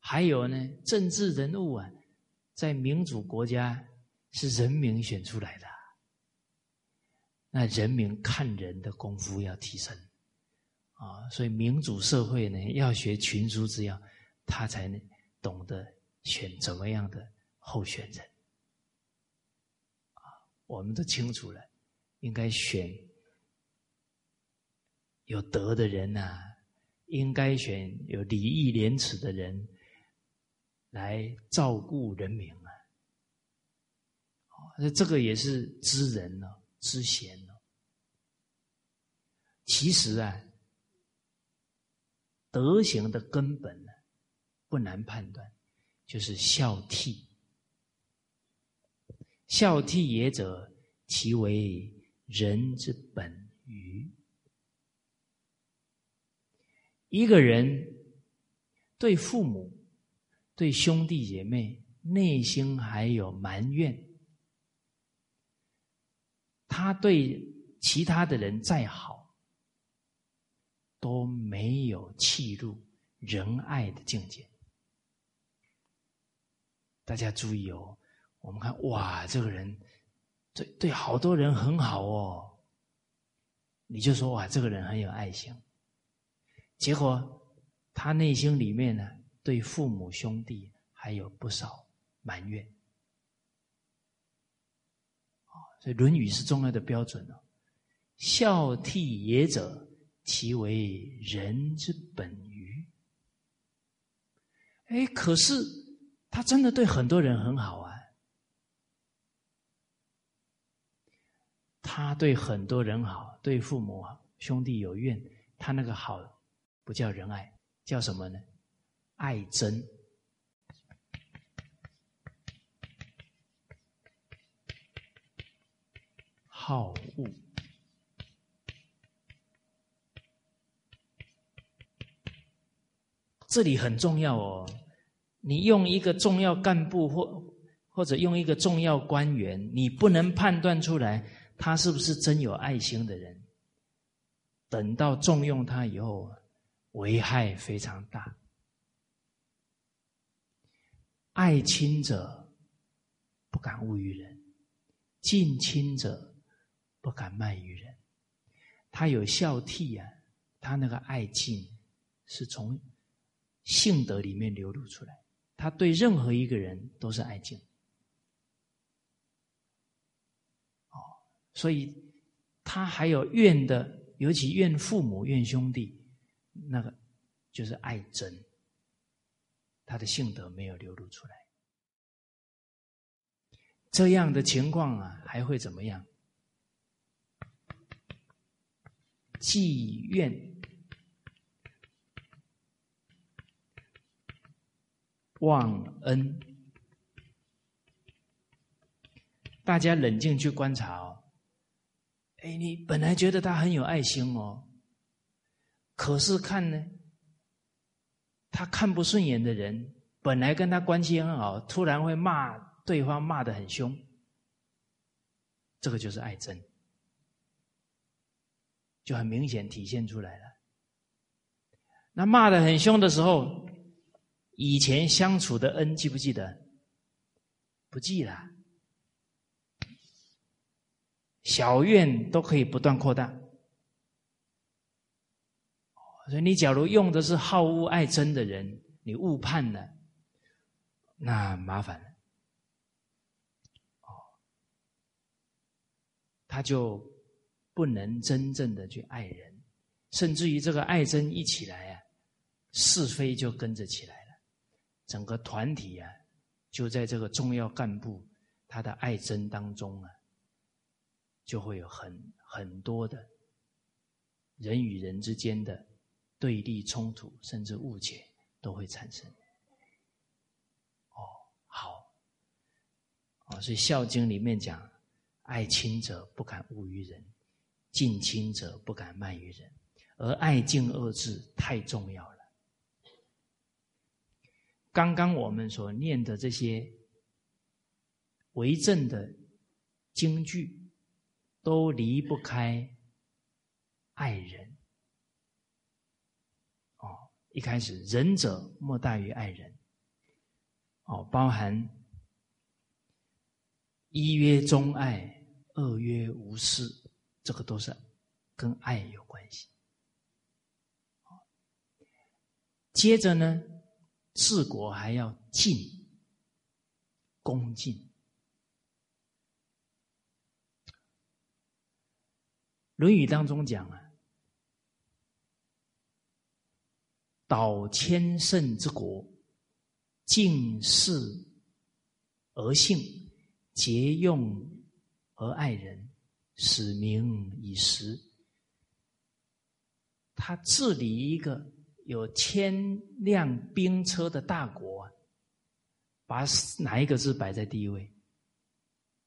还有呢，政治人物啊，在民主国家是人民选出来的，那人民看人的功夫要提升啊。所以民主社会呢，要学群书之要，他才能懂得选怎么样的候选人啊。我们都清楚了，应该选有德的人呐。应该选有礼义廉耻的人来照顾人民啊！那这个也是知人呢，知贤呢。其实啊，德行的根本呢，不难判断，就是孝悌。孝悌也者，其为人之本与？一个人对父母、对兄弟姐妹内心还有埋怨，他对其他的人再好，都没有契入仁爱的境界。大家注意哦，我们看哇，这个人对对好多人很好哦，你就说哇，这个人很有爱心。结果，他内心里面呢，对父母兄弟还有不少埋怨。所以《论语》是重要的标准哦。孝悌也者，其为人之本于。哎，可是他真的对很多人很好啊。他对很多人好，对父母好兄弟有怨，他那个好。不叫仁爱，叫什么呢？爱憎、好恶。这里很重要哦。你用一个重要干部或或者用一个重要官员，你不能判断出来他是不是真有爱心的人。等到重用他以后。危害非常大。爱亲者不敢恶于人，近亲者不敢慢于人。他有孝悌啊，他那个爱敬是从性德里面流露出来。他对任何一个人都是爱敬。哦，所以他还有怨的，尤其怨父母、怨兄弟。那个就是爱憎，他的性德没有流露出来。这样的情况啊，还会怎么样？积怨、忘恩，大家冷静去观察哦。哎，你本来觉得他很有爱心哦，可是看呢，他看不顺眼的人，本来跟他关系很好，突然会骂对方，骂的很凶，这个就是爱憎，就很明显体现出来了。那骂的很凶的时候，以前相处的恩记不记得？不记了。小怨都可以不断扩大，所以你假如用的是好恶爱憎的人，你误判了，那麻烦了。哦，他就不能真正的去爱人，甚至于这个爱憎一起来啊，是非就跟着起来，整个团体啊，就在这个重要干部他的爱憎当中啊。就会有很很多的人与人之间的对立冲突，甚至误解都会产生。哦，好，哦，所以《孝经》里面讲：爱亲者不敢恶于人，敬亲者不敢慢于人。而爱敬二字太重要了。刚刚我们所念的这些为政的京剧。都离不开爱人哦。一开始，仁者莫大于爱人哦，包含一曰忠爱，二曰无私，这个都是跟爱有关系。接着呢，治国还要敬恭敬。《论语》当中讲啊，导千乘之国，敬事而信，节用而爱人，使民以时。他治理一个有千辆兵车的大国，把哪一个字摆在第一位？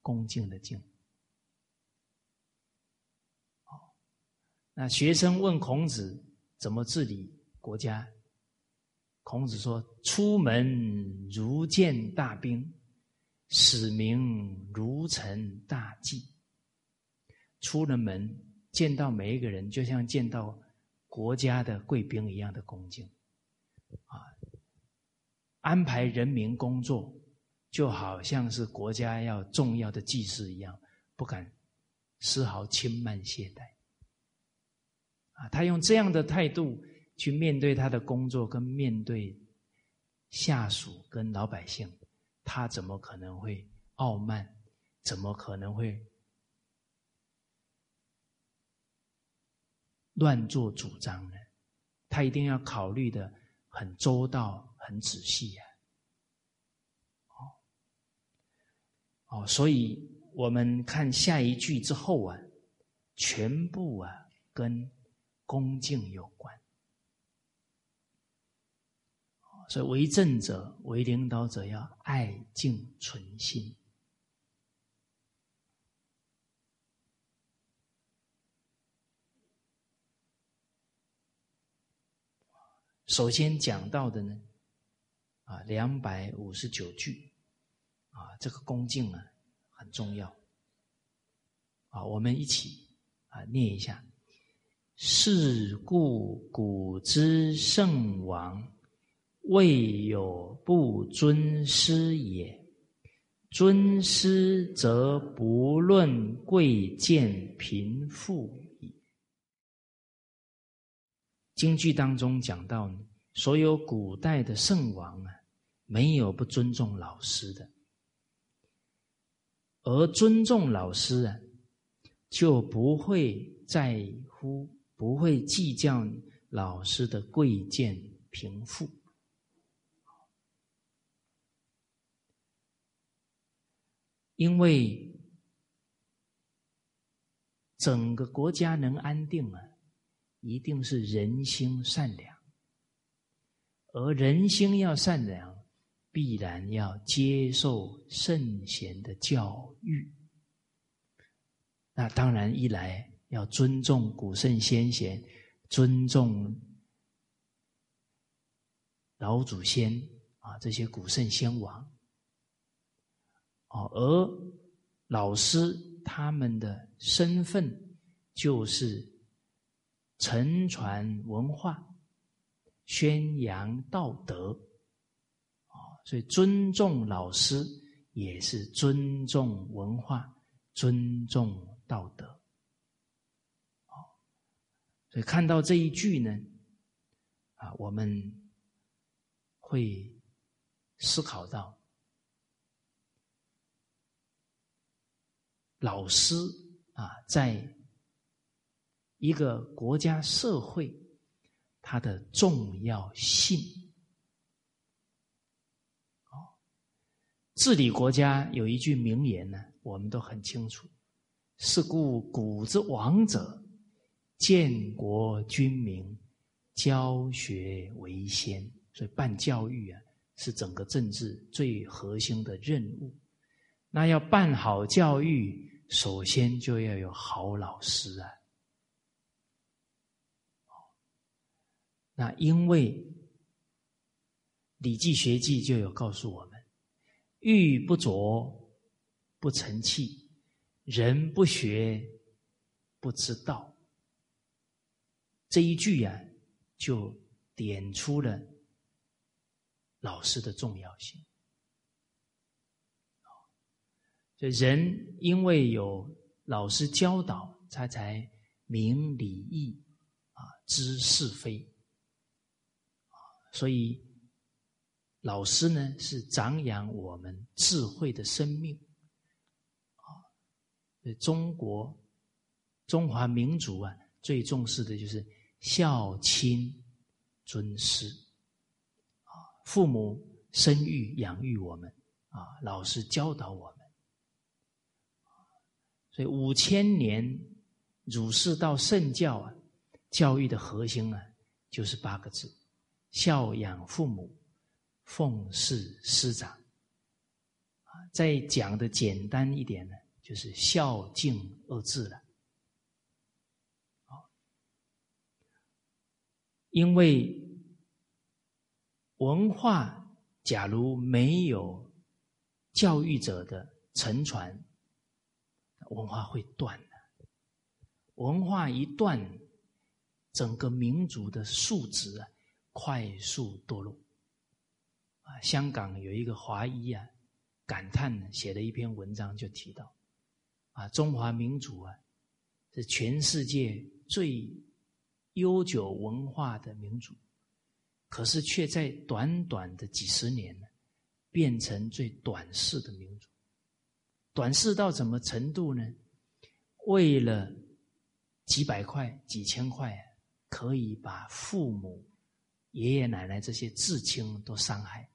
恭敬的敬。那学生问孔子怎么治理国家？孔子说：“出门如见大兵，使民如承大祭。出了门见到每一个人，就像见到国家的贵宾一样的恭敬。啊，安排人民工作，就好像是国家要重要的祭祀一样，不敢丝毫轻慢懈怠。”啊，他用这样的态度去面对他的工作，跟面对下属跟老百姓，他怎么可能会傲慢？怎么可能会乱做主张呢？他一定要考虑的很周到、很仔细呀。哦，哦，所以我们看下一句之后啊，全部啊跟。恭敬有关，所以为政者、为领导者要爱敬存心。首先讲到的呢，啊，两百五十九句，啊，这个恭敬啊很重要，啊，我们一起啊念一下。是故古之圣王，未有不尊师也。尊师则不论贵贱贫富。京剧当中讲到，所有古代的圣王啊，没有不尊重老师的，而尊重老师啊，就不会在乎。不会计较老师的贵贱贫富。因为整个国家能安定啊，一定是人心善良，而人心要善良，必然要接受圣贤的教育。那当然，一来要尊重古圣先贤，尊重老祖先啊，这些古圣先王。哦，而老师他们的身份就是承传文化、宣扬道德，啊，所以尊重老师也是尊重文化、尊重道德。哦，所以看到这一句呢，啊，我们会思考到。老师啊，在一个国家社会，它的重要性。哦，治理国家有一句名言呢，我们都很清楚：“是故古之王者，建国君民，教学为先。”所以办教育啊，是整个政治最核心的任务。那要办好教育。首先就要有好老师啊！那因为《礼记学记》就有告诉我们：“玉不琢不成器，人不学不知道。”这一句啊，就点出了老师的重要性。这人因为有老师教导，他才明礼义啊，知是非。所以老师呢，是长养我们智慧的生命啊。中国中华民族啊，最重视的就是孝亲尊师啊。父母生育养育我们啊，老师教导我们。所以五千年儒释道圣教啊，教育的核心啊，就是八个字：孝养父母，奉事师长。啊，再讲的简单一点呢，就是孝敬二字了。因为文化假如没有教育者的沉传。文化会断的，文化一断，整个民族的素质啊，快速堕落。啊，香港有一个华裔啊，感叹写了一篇文章，就提到，啊，中华民族啊，是全世界最悠久文化的民族，可是却在短短的几十年呢，变成最短视的民族。短视到什么程度呢？为了几百块、几千块，可以把父母、爷爷奶奶这些至亲都伤害。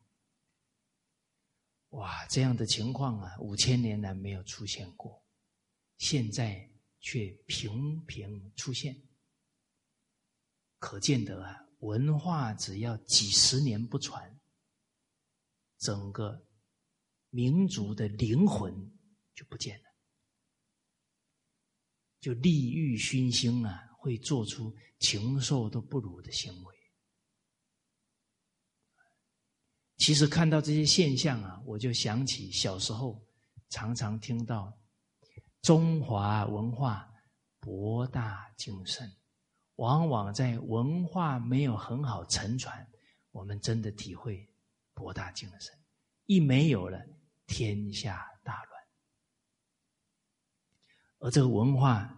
哇，这样的情况啊，五千年来没有出现过，现在却频频出现。可见得啊，文化只要几十年不传，整个民族的灵魂。就不见了，就利欲熏心啊，会做出禽兽都不如的行为。其实看到这些现象啊，我就想起小时候常常听到中华文化博大精深，往往在文化没有很好承传，我们真的体会博大精深，一没有了，天下大乱。而这个文化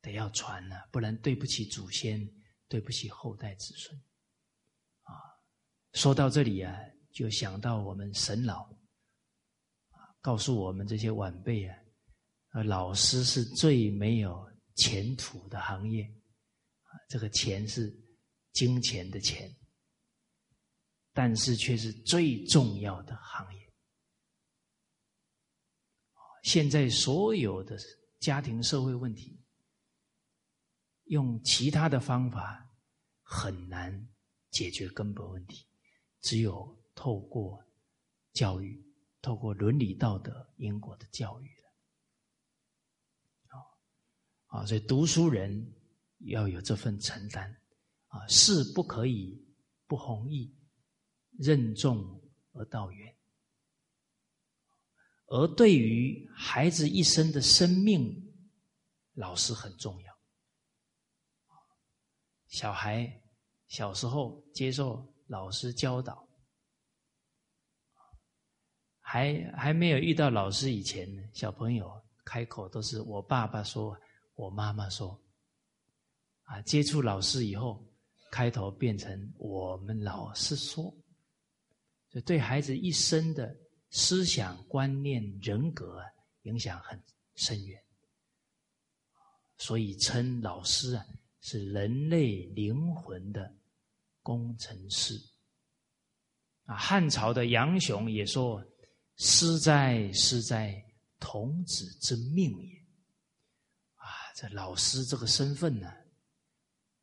得要传了，不然对不起祖先，对不起后代子孙。说到这里啊，就想到我们沈老，告诉我们这些晚辈啊，呃老师是最没有前途的行业，这个钱是金钱的钱，但是却是最重要的行业。现在所有的家庭社会问题，用其他的方法很难解决根本问题，只有透过教育，透过伦理道德因果的教育了。啊，所以读书人要有这份承担啊，事不可以不弘毅，任重而道远。而对于孩子一生的生命，老师很重要。小孩小时候接受老师教导，还还没有遇到老师以前，小朋友开口都是我爸爸说，我妈妈说。啊，接触老师以后，开头变成我们老师说，就对孩子一生的。思想观念、人格影响很深远，所以称老师啊是人类灵魂的工程师。啊，汉朝的杨雄也说：“师哉，师哉，童子之命也。”啊，这老师这个身份呢，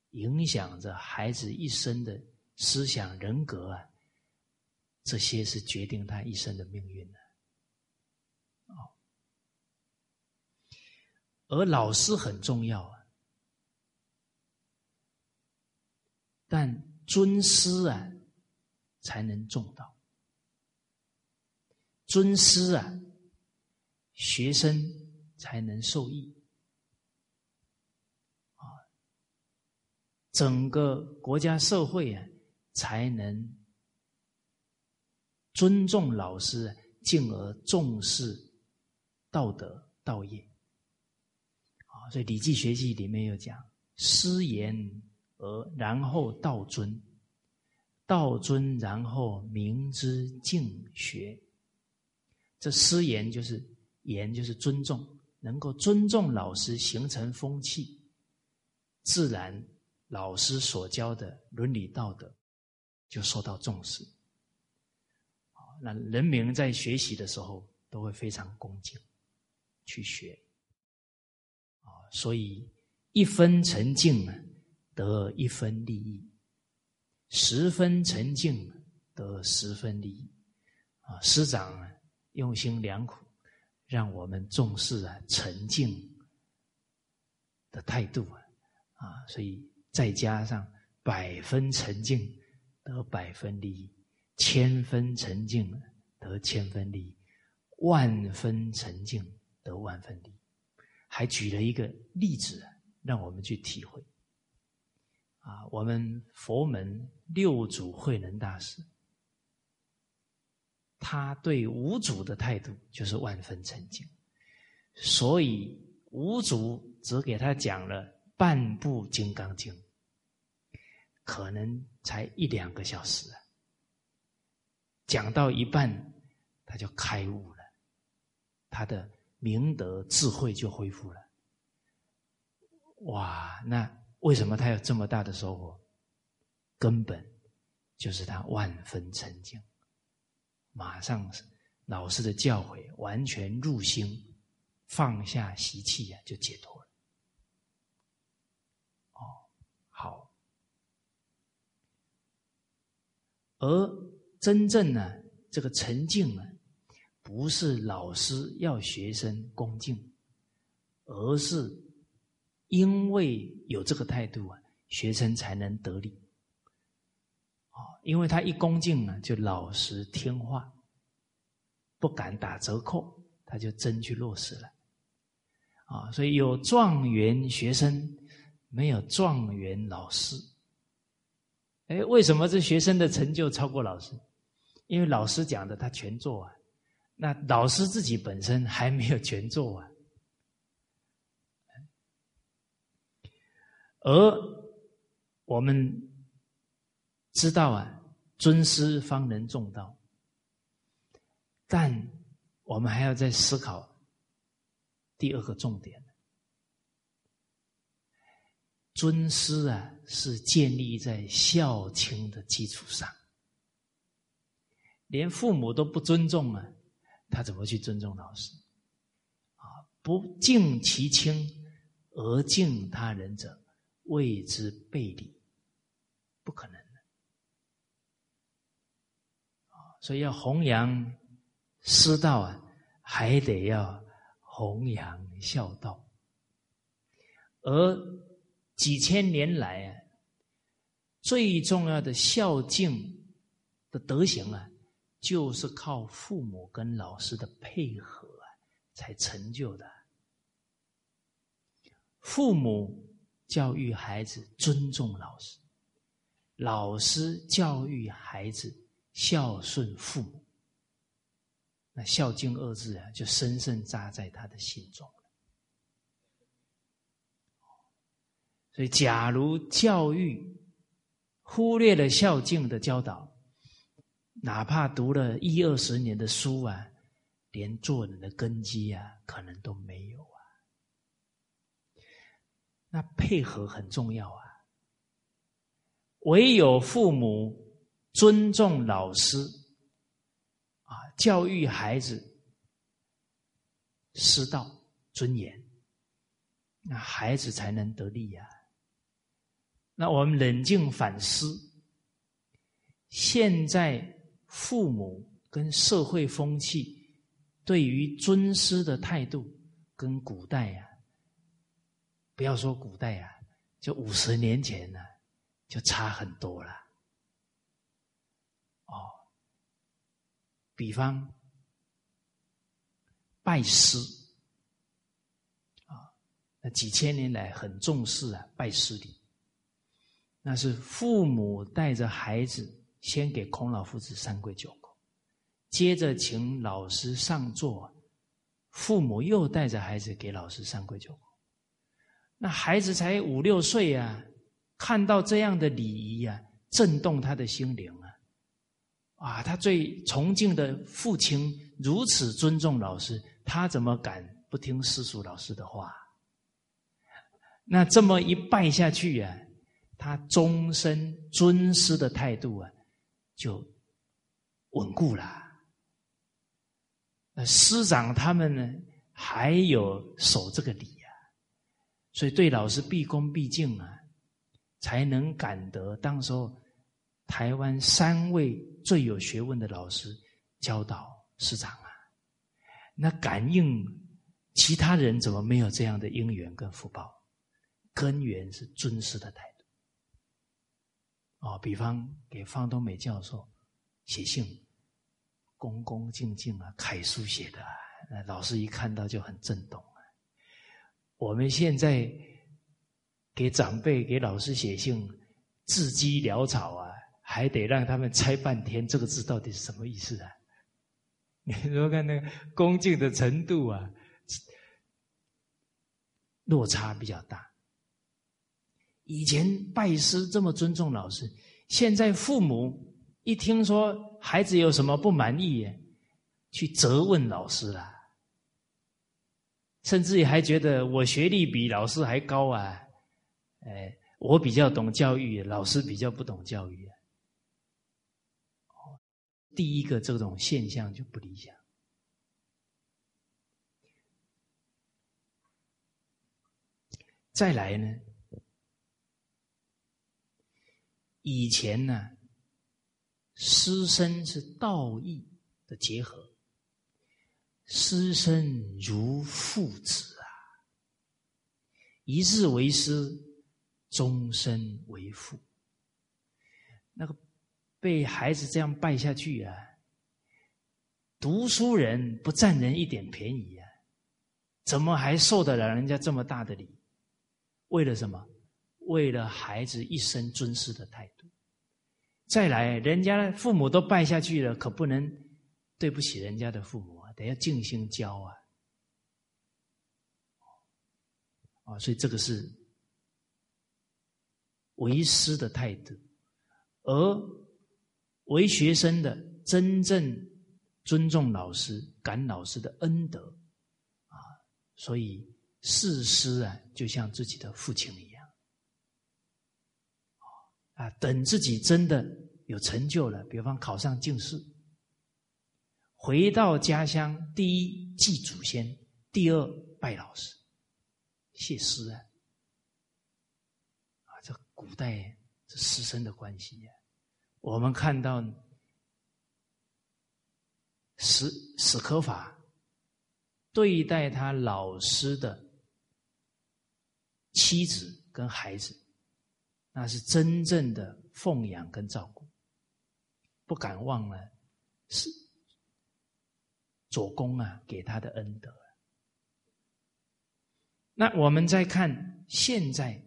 影响着孩子一生的思想人格啊。这些是决定他一生的命运的，哦。而老师很重要啊，但尊师啊，才能重道。尊师啊，学生才能受益，啊，整个国家社会啊，才能。尊重老师，进而重视道德道业。啊，所以《礼记学记》里面有讲：师言而然后道尊，道尊然后明之敬学。这师言就是言，就是尊重，能够尊重老师，形成风气，自然老师所教的伦理道德就受到重视。那人民在学习的时候都会非常恭敬去学啊，所以一分沉静得一分利益，十分沉静得十分利益啊。师长用心良苦，让我们重视啊沉静的态度啊啊，所以再加上百分沉静得百分利益。千分沉静得千分利益，万分沉静得万分利益。还举了一个例子，让我们去体会。啊，我们佛门六祖慧能大师，他对五祖的态度就是万分沉静，所以五祖只给他讲了半部《金刚经》，可能才一两个小时啊。讲到一半，他就开悟了，他的明德智慧就恢复了。哇，那为什么他有这么大的收获？根本就是他万分沉静，马上老师的教诲完全入心，放下习气呀，就解脱了。哦，好，而。真正呢，这个沉静呢，不是老师要学生恭敬，而是因为有这个态度啊，学生才能得力。啊，因为他一恭敬呢，就老实听话，不敢打折扣，他就真去落实了。啊，所以有状元学生，没有状元老师。哎，为什么这学生的成就超过老师？因为老师讲的他全做完，那老师自己本身还没有全做完，而我们知道啊，尊师方能重道，但我们还要再思考第二个重点：尊师啊，是建立在孝亲的基础上。连父母都不尊重啊，他怎么去尊重老师？啊，不敬其亲而敬他人者，谓之背离，不可能的。所以要弘扬师道啊，还得要弘扬孝道。而几千年来啊，最重要的孝敬的德行啊。就是靠父母跟老师的配合啊，才成就的。父母教育孩子尊重老师，老师教育孩子孝顺父母，那“孝敬”二字啊，就深深扎在他的心中了。所以，假如教育忽略了孝敬的教导，哪怕读了一二十年的书啊，连做人的根基啊，可能都没有。那配合很重要啊。唯有父母尊重老师，啊，教育孩子师道尊严，那孩子才能得利呀。那我们冷静反思，现在。父母跟社会风气对于尊师的态度，跟古代呀，不要说古代啊，就五十年前呢，就差很多了。哦，比方拜师啊，那几千年来很重视啊拜师礼，那是父母带着孩子。先给孔老夫子三跪九叩，接着请老师上座，父母又带着孩子给老师三跪九叩。那孩子才五六岁啊，看到这样的礼仪啊，震动他的心灵啊！啊，他最崇敬的父亲如此尊重老师，他怎么敢不听师叔老师的话？那这么一拜下去啊，他终身尊师的态度啊！就稳固了。那师长他们呢，还有守这个礼，所以对老师毕恭毕敬啊，才能感得当时候台湾三位最有学问的老师教导师长啊。那感应其他人怎么没有这样的因缘跟福报？根源是尊师的态度。哦，比方给方东美教授写信，恭恭敬敬啊，楷书写的，那老师一看到就很震动。我们现在给长辈、给老师写信，字迹潦草啊，还得让他们猜半天，这个字到底是什么意思啊？你说看那个恭敬的程度啊，落差比较大。以前拜师这么尊重老师，现在父母一听说孩子有什么不满意，去责问老师了，甚至于还觉得我学历比老师还高啊，哎，我比较懂教育，老师比较不懂教育啊。第一个这种现象就不理想。再来呢？以前呢，师生是道义的结合，师生如父子啊，一日为师，终身为父。那个被孩子这样拜下去啊，读书人不占人一点便宜啊，怎么还受得了人家这么大的礼？为了什么？为了孩子一生尊师的态度，再来，人家父母都拜下去了，可不能对不起人家的父母，得要尽心教啊！啊，所以这个是为师的态度，而为学生的真正尊重老师、感老师的恩德啊，所以视师啊，就像自己的父亲一样。啊，等自己真的有成就了，比方考上进士，回到家乡，第一祭祖先，第二拜老师，谢师啊，啊，这古代这师生的关系呀，我们看到史史可法对待他老师的妻子跟孩子。那是真正的奉养跟照顾，不敢忘了是左公啊给他的恩德。那我们再看现在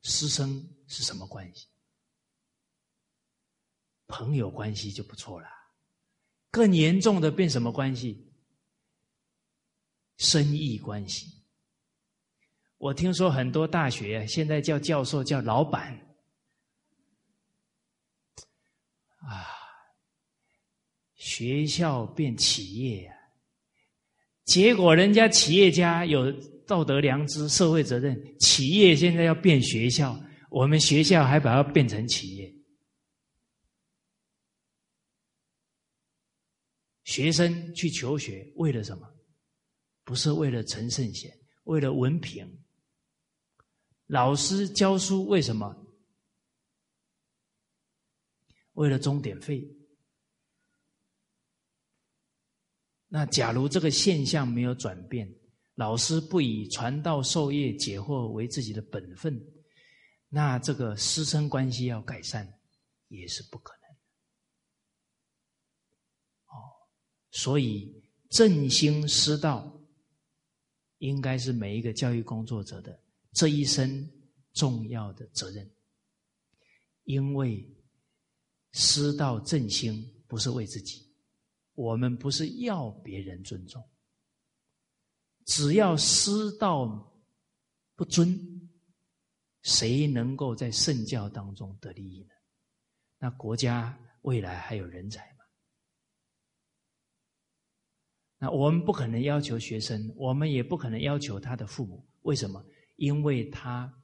师生是什么关系？朋友关系就不错了，更严重的变什么关系？生意关系。我听说很多大学现在叫教授叫老板，啊，学校变企业呀，结果人家企业家有道德良知、社会责任，企业现在要变学校，我们学校还把它变成企业，学生去求学为了什么？不是为了陈圣贤，为了文凭。老师教书为什么？为了钟点费。那假如这个现象没有转变，老师不以传道授业解惑为自己的本分，那这个师生关系要改善也是不可能。哦，所以振兴师道，应该是每一个教育工作者的。这一生重要的责任，因为师道振兴不是为自己，我们不是要别人尊重，只要师道不尊，谁能够在圣教当中得利益呢？那国家未来还有人才吗？那我们不可能要求学生，我们也不可能要求他的父母，为什么？因为他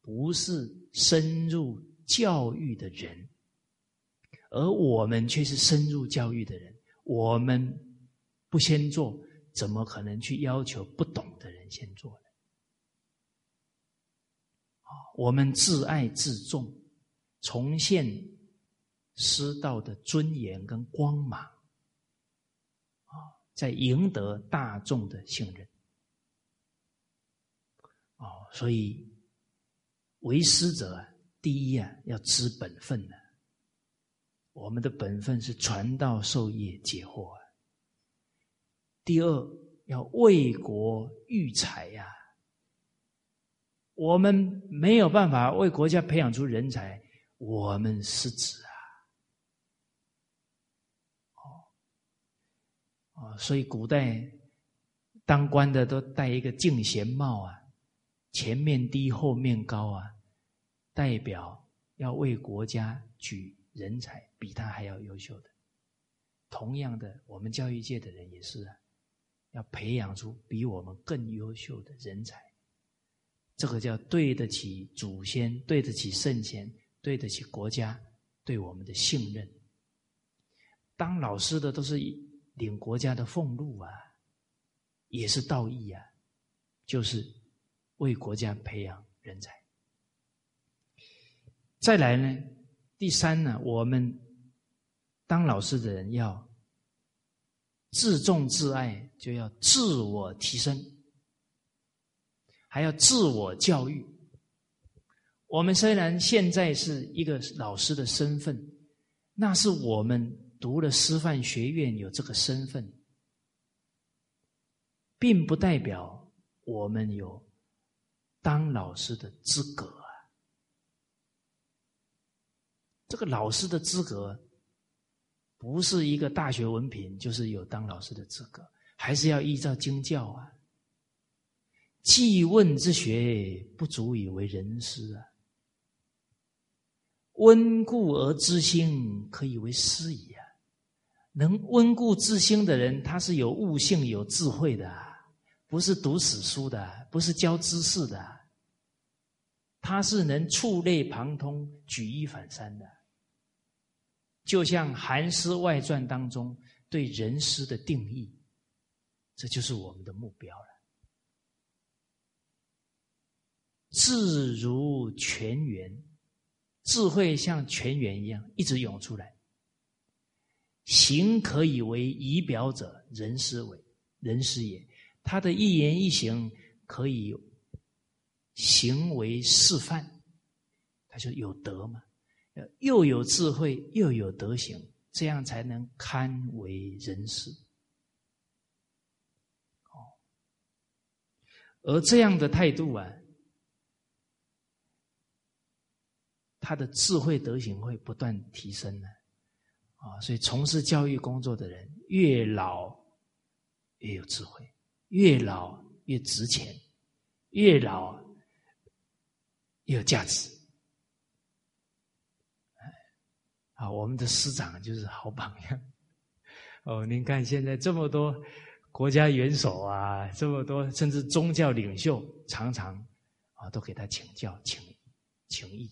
不是深入教育的人，而我们却是深入教育的人。我们不先做，怎么可能去要求不懂的人先做呢？啊我们自爱自重，重现师道的尊严跟光芒，啊，在赢得大众的信任。啊，所以为师者，第一啊，要知本分呢。我们的本分是传道授业解惑啊。第二，要为国育才呀。我们没有办法为国家培养出人才，我们失职啊。哦，哦，所以古代当官的都戴一个敬贤帽啊。前面低后面高啊，代表要为国家举人才，比他还要优秀的。同样的，我们教育界的人也是啊，要培养出比我们更优秀的人才。这个叫对得起祖先，对得起圣贤，对得起国家对我们的信任。当老师的都是领国家的俸禄啊，也是道义啊，就是。为国家培养人才。再来呢，第三呢，我们当老师的人要自重自爱，就要自我提升，还要自我教育。我们虽然现在是一个老师的身份，那是我们读了师范学院有这个身份，并不代表我们有。当老师的资格啊，这个老师的资格不是一个大学文凭，就是有当老师的资格，还是要依照经教啊。记问之学不足以为人师啊，温故而知新可以为师矣啊。能温故知新的人，他是有悟性、有智慧的。不是读史书的，不是教知识的，他是能触类旁通、举一反三的。就像《韩诗外传》当中对人师的定义，这就是我们的目标了。智如泉源，智慧像泉源一样一直涌出来。行可以为仪表者，人师为人师也。他的一言一行可以行为示范，他就有德嘛，又有智慧又有德行，这样才能堪为人师。哦，而这样的态度啊。他的智慧德行会不断提升的，啊，所以从事教育工作的人越老越有智慧，越老越值钱，越老越有价值。啊，我们的师长就是好榜样。哦，您看现在这么多国家元首啊，这么多甚至宗教领袖，常常啊都给他请教、请请益。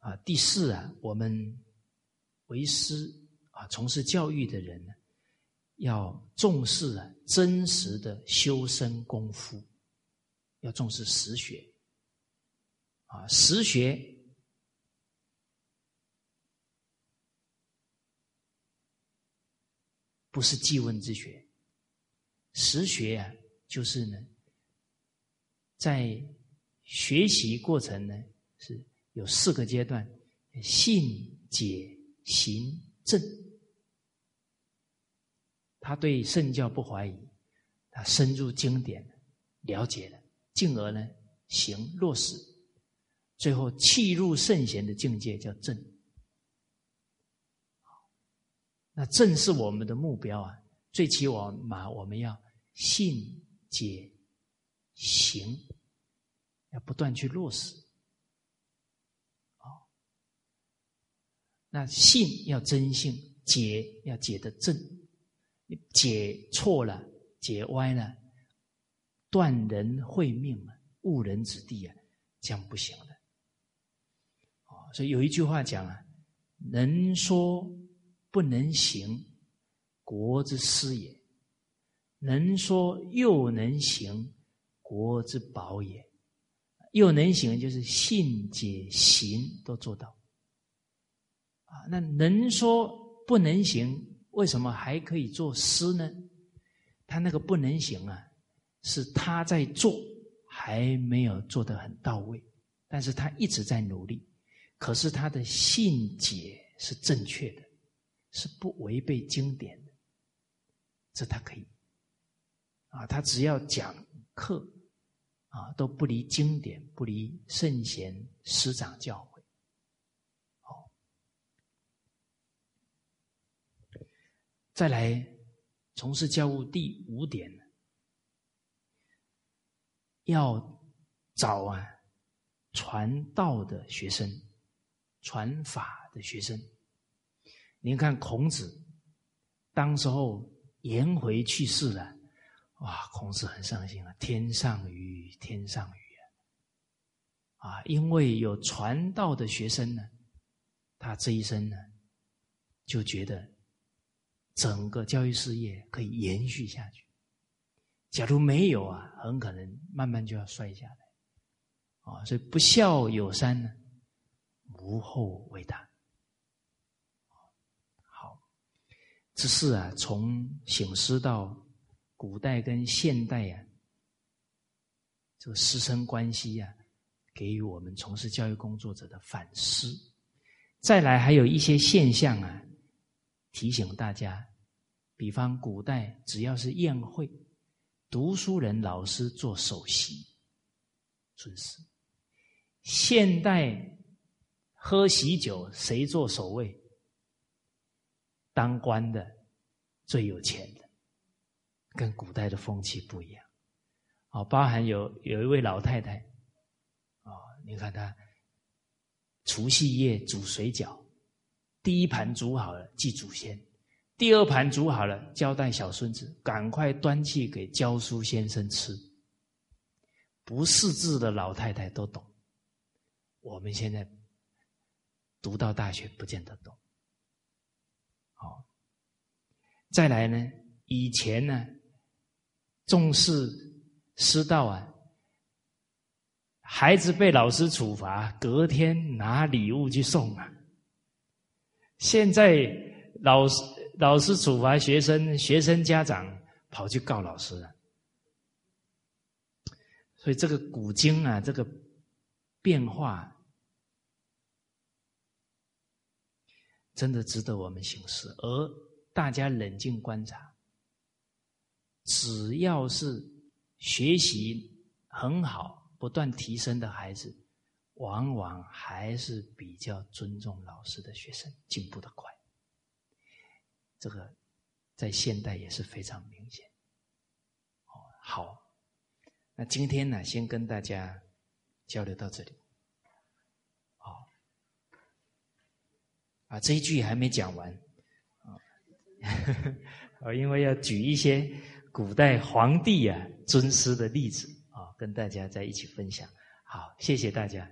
啊，第四啊，我们为师啊，从事教育的人呢，要重视啊真实的修身功夫，要重视实学。啊，实学不是记问之学，实学啊，就是呢，在学习过程呢是。有四个阶段：信、解、行、正。他对圣教不怀疑，他深入经典，了解了，进而呢行落实，最后气入圣贤的境界，叫正。那正是我们的目标啊！最起码我们要信、解、行，要不断去落实。那信要真信，解要解的正，解错了，解歪了，断人会命啊，误人子弟啊，这样不行的。所以有一句话讲啊，能说不能行，国之师也；能说又能行，国之宝也。又能行，就是信解行都做到。啊，那能说不能行，为什么还可以做诗呢？他那个不能行啊，是他在做，还没有做得很到位，但是他一直在努力。可是他的信解是正确的，是不违背经典的，这他可以。啊，他只要讲课，啊，都不离经典，不离圣贤师长教诲。好。再来从事教务第五点，要找啊传道的学生，传法的学生。您看孔子，当时候颜回去世了，哇，孔子很伤心啊，天上雨，天上雨啊，啊，因为有传道的学生呢，他这一生呢就觉得。整个教育事业可以延续下去。假如没有啊，很可能慢慢就要摔下来。啊，所以不孝有三呢，无后为大。好，这是啊，从醒思到古代跟现代呀，这个师生关系呀，给予我们从事教育工作者的反思。再来，还有一些现象啊。提醒大家，比方古代只要是宴会，读书人老师做首席，尊师；现代喝喜酒，谁做守卫？当官的最有钱的，跟古代的风气不一样。啊，包含有有一位老太太，啊，你看她除夕夜煮水饺。第一盘煮好了祭祖先，第二盘煮好了交代小孙子赶快端去给教书先生吃。不识字的老太太都懂。我们现在读到大学不见得懂。好，再来呢？以前呢，重视师道啊。孩子被老师处罚，隔天拿礼物去送啊。现在老师老师处罚学生，学生家长跑去告老师了。所以这个古今啊，这个变化真的值得我们行事。而大家冷静观察，只要是学习很好。不断提升的孩子，往往还是比较尊重老师的学生，进步的快。这个在现代也是非常明显。好，那今天呢，先跟大家交流到这里。啊，这一句还没讲完啊，因为要举一些古代皇帝啊尊师的例子啊。跟大家在一起分享，好，谢谢大家。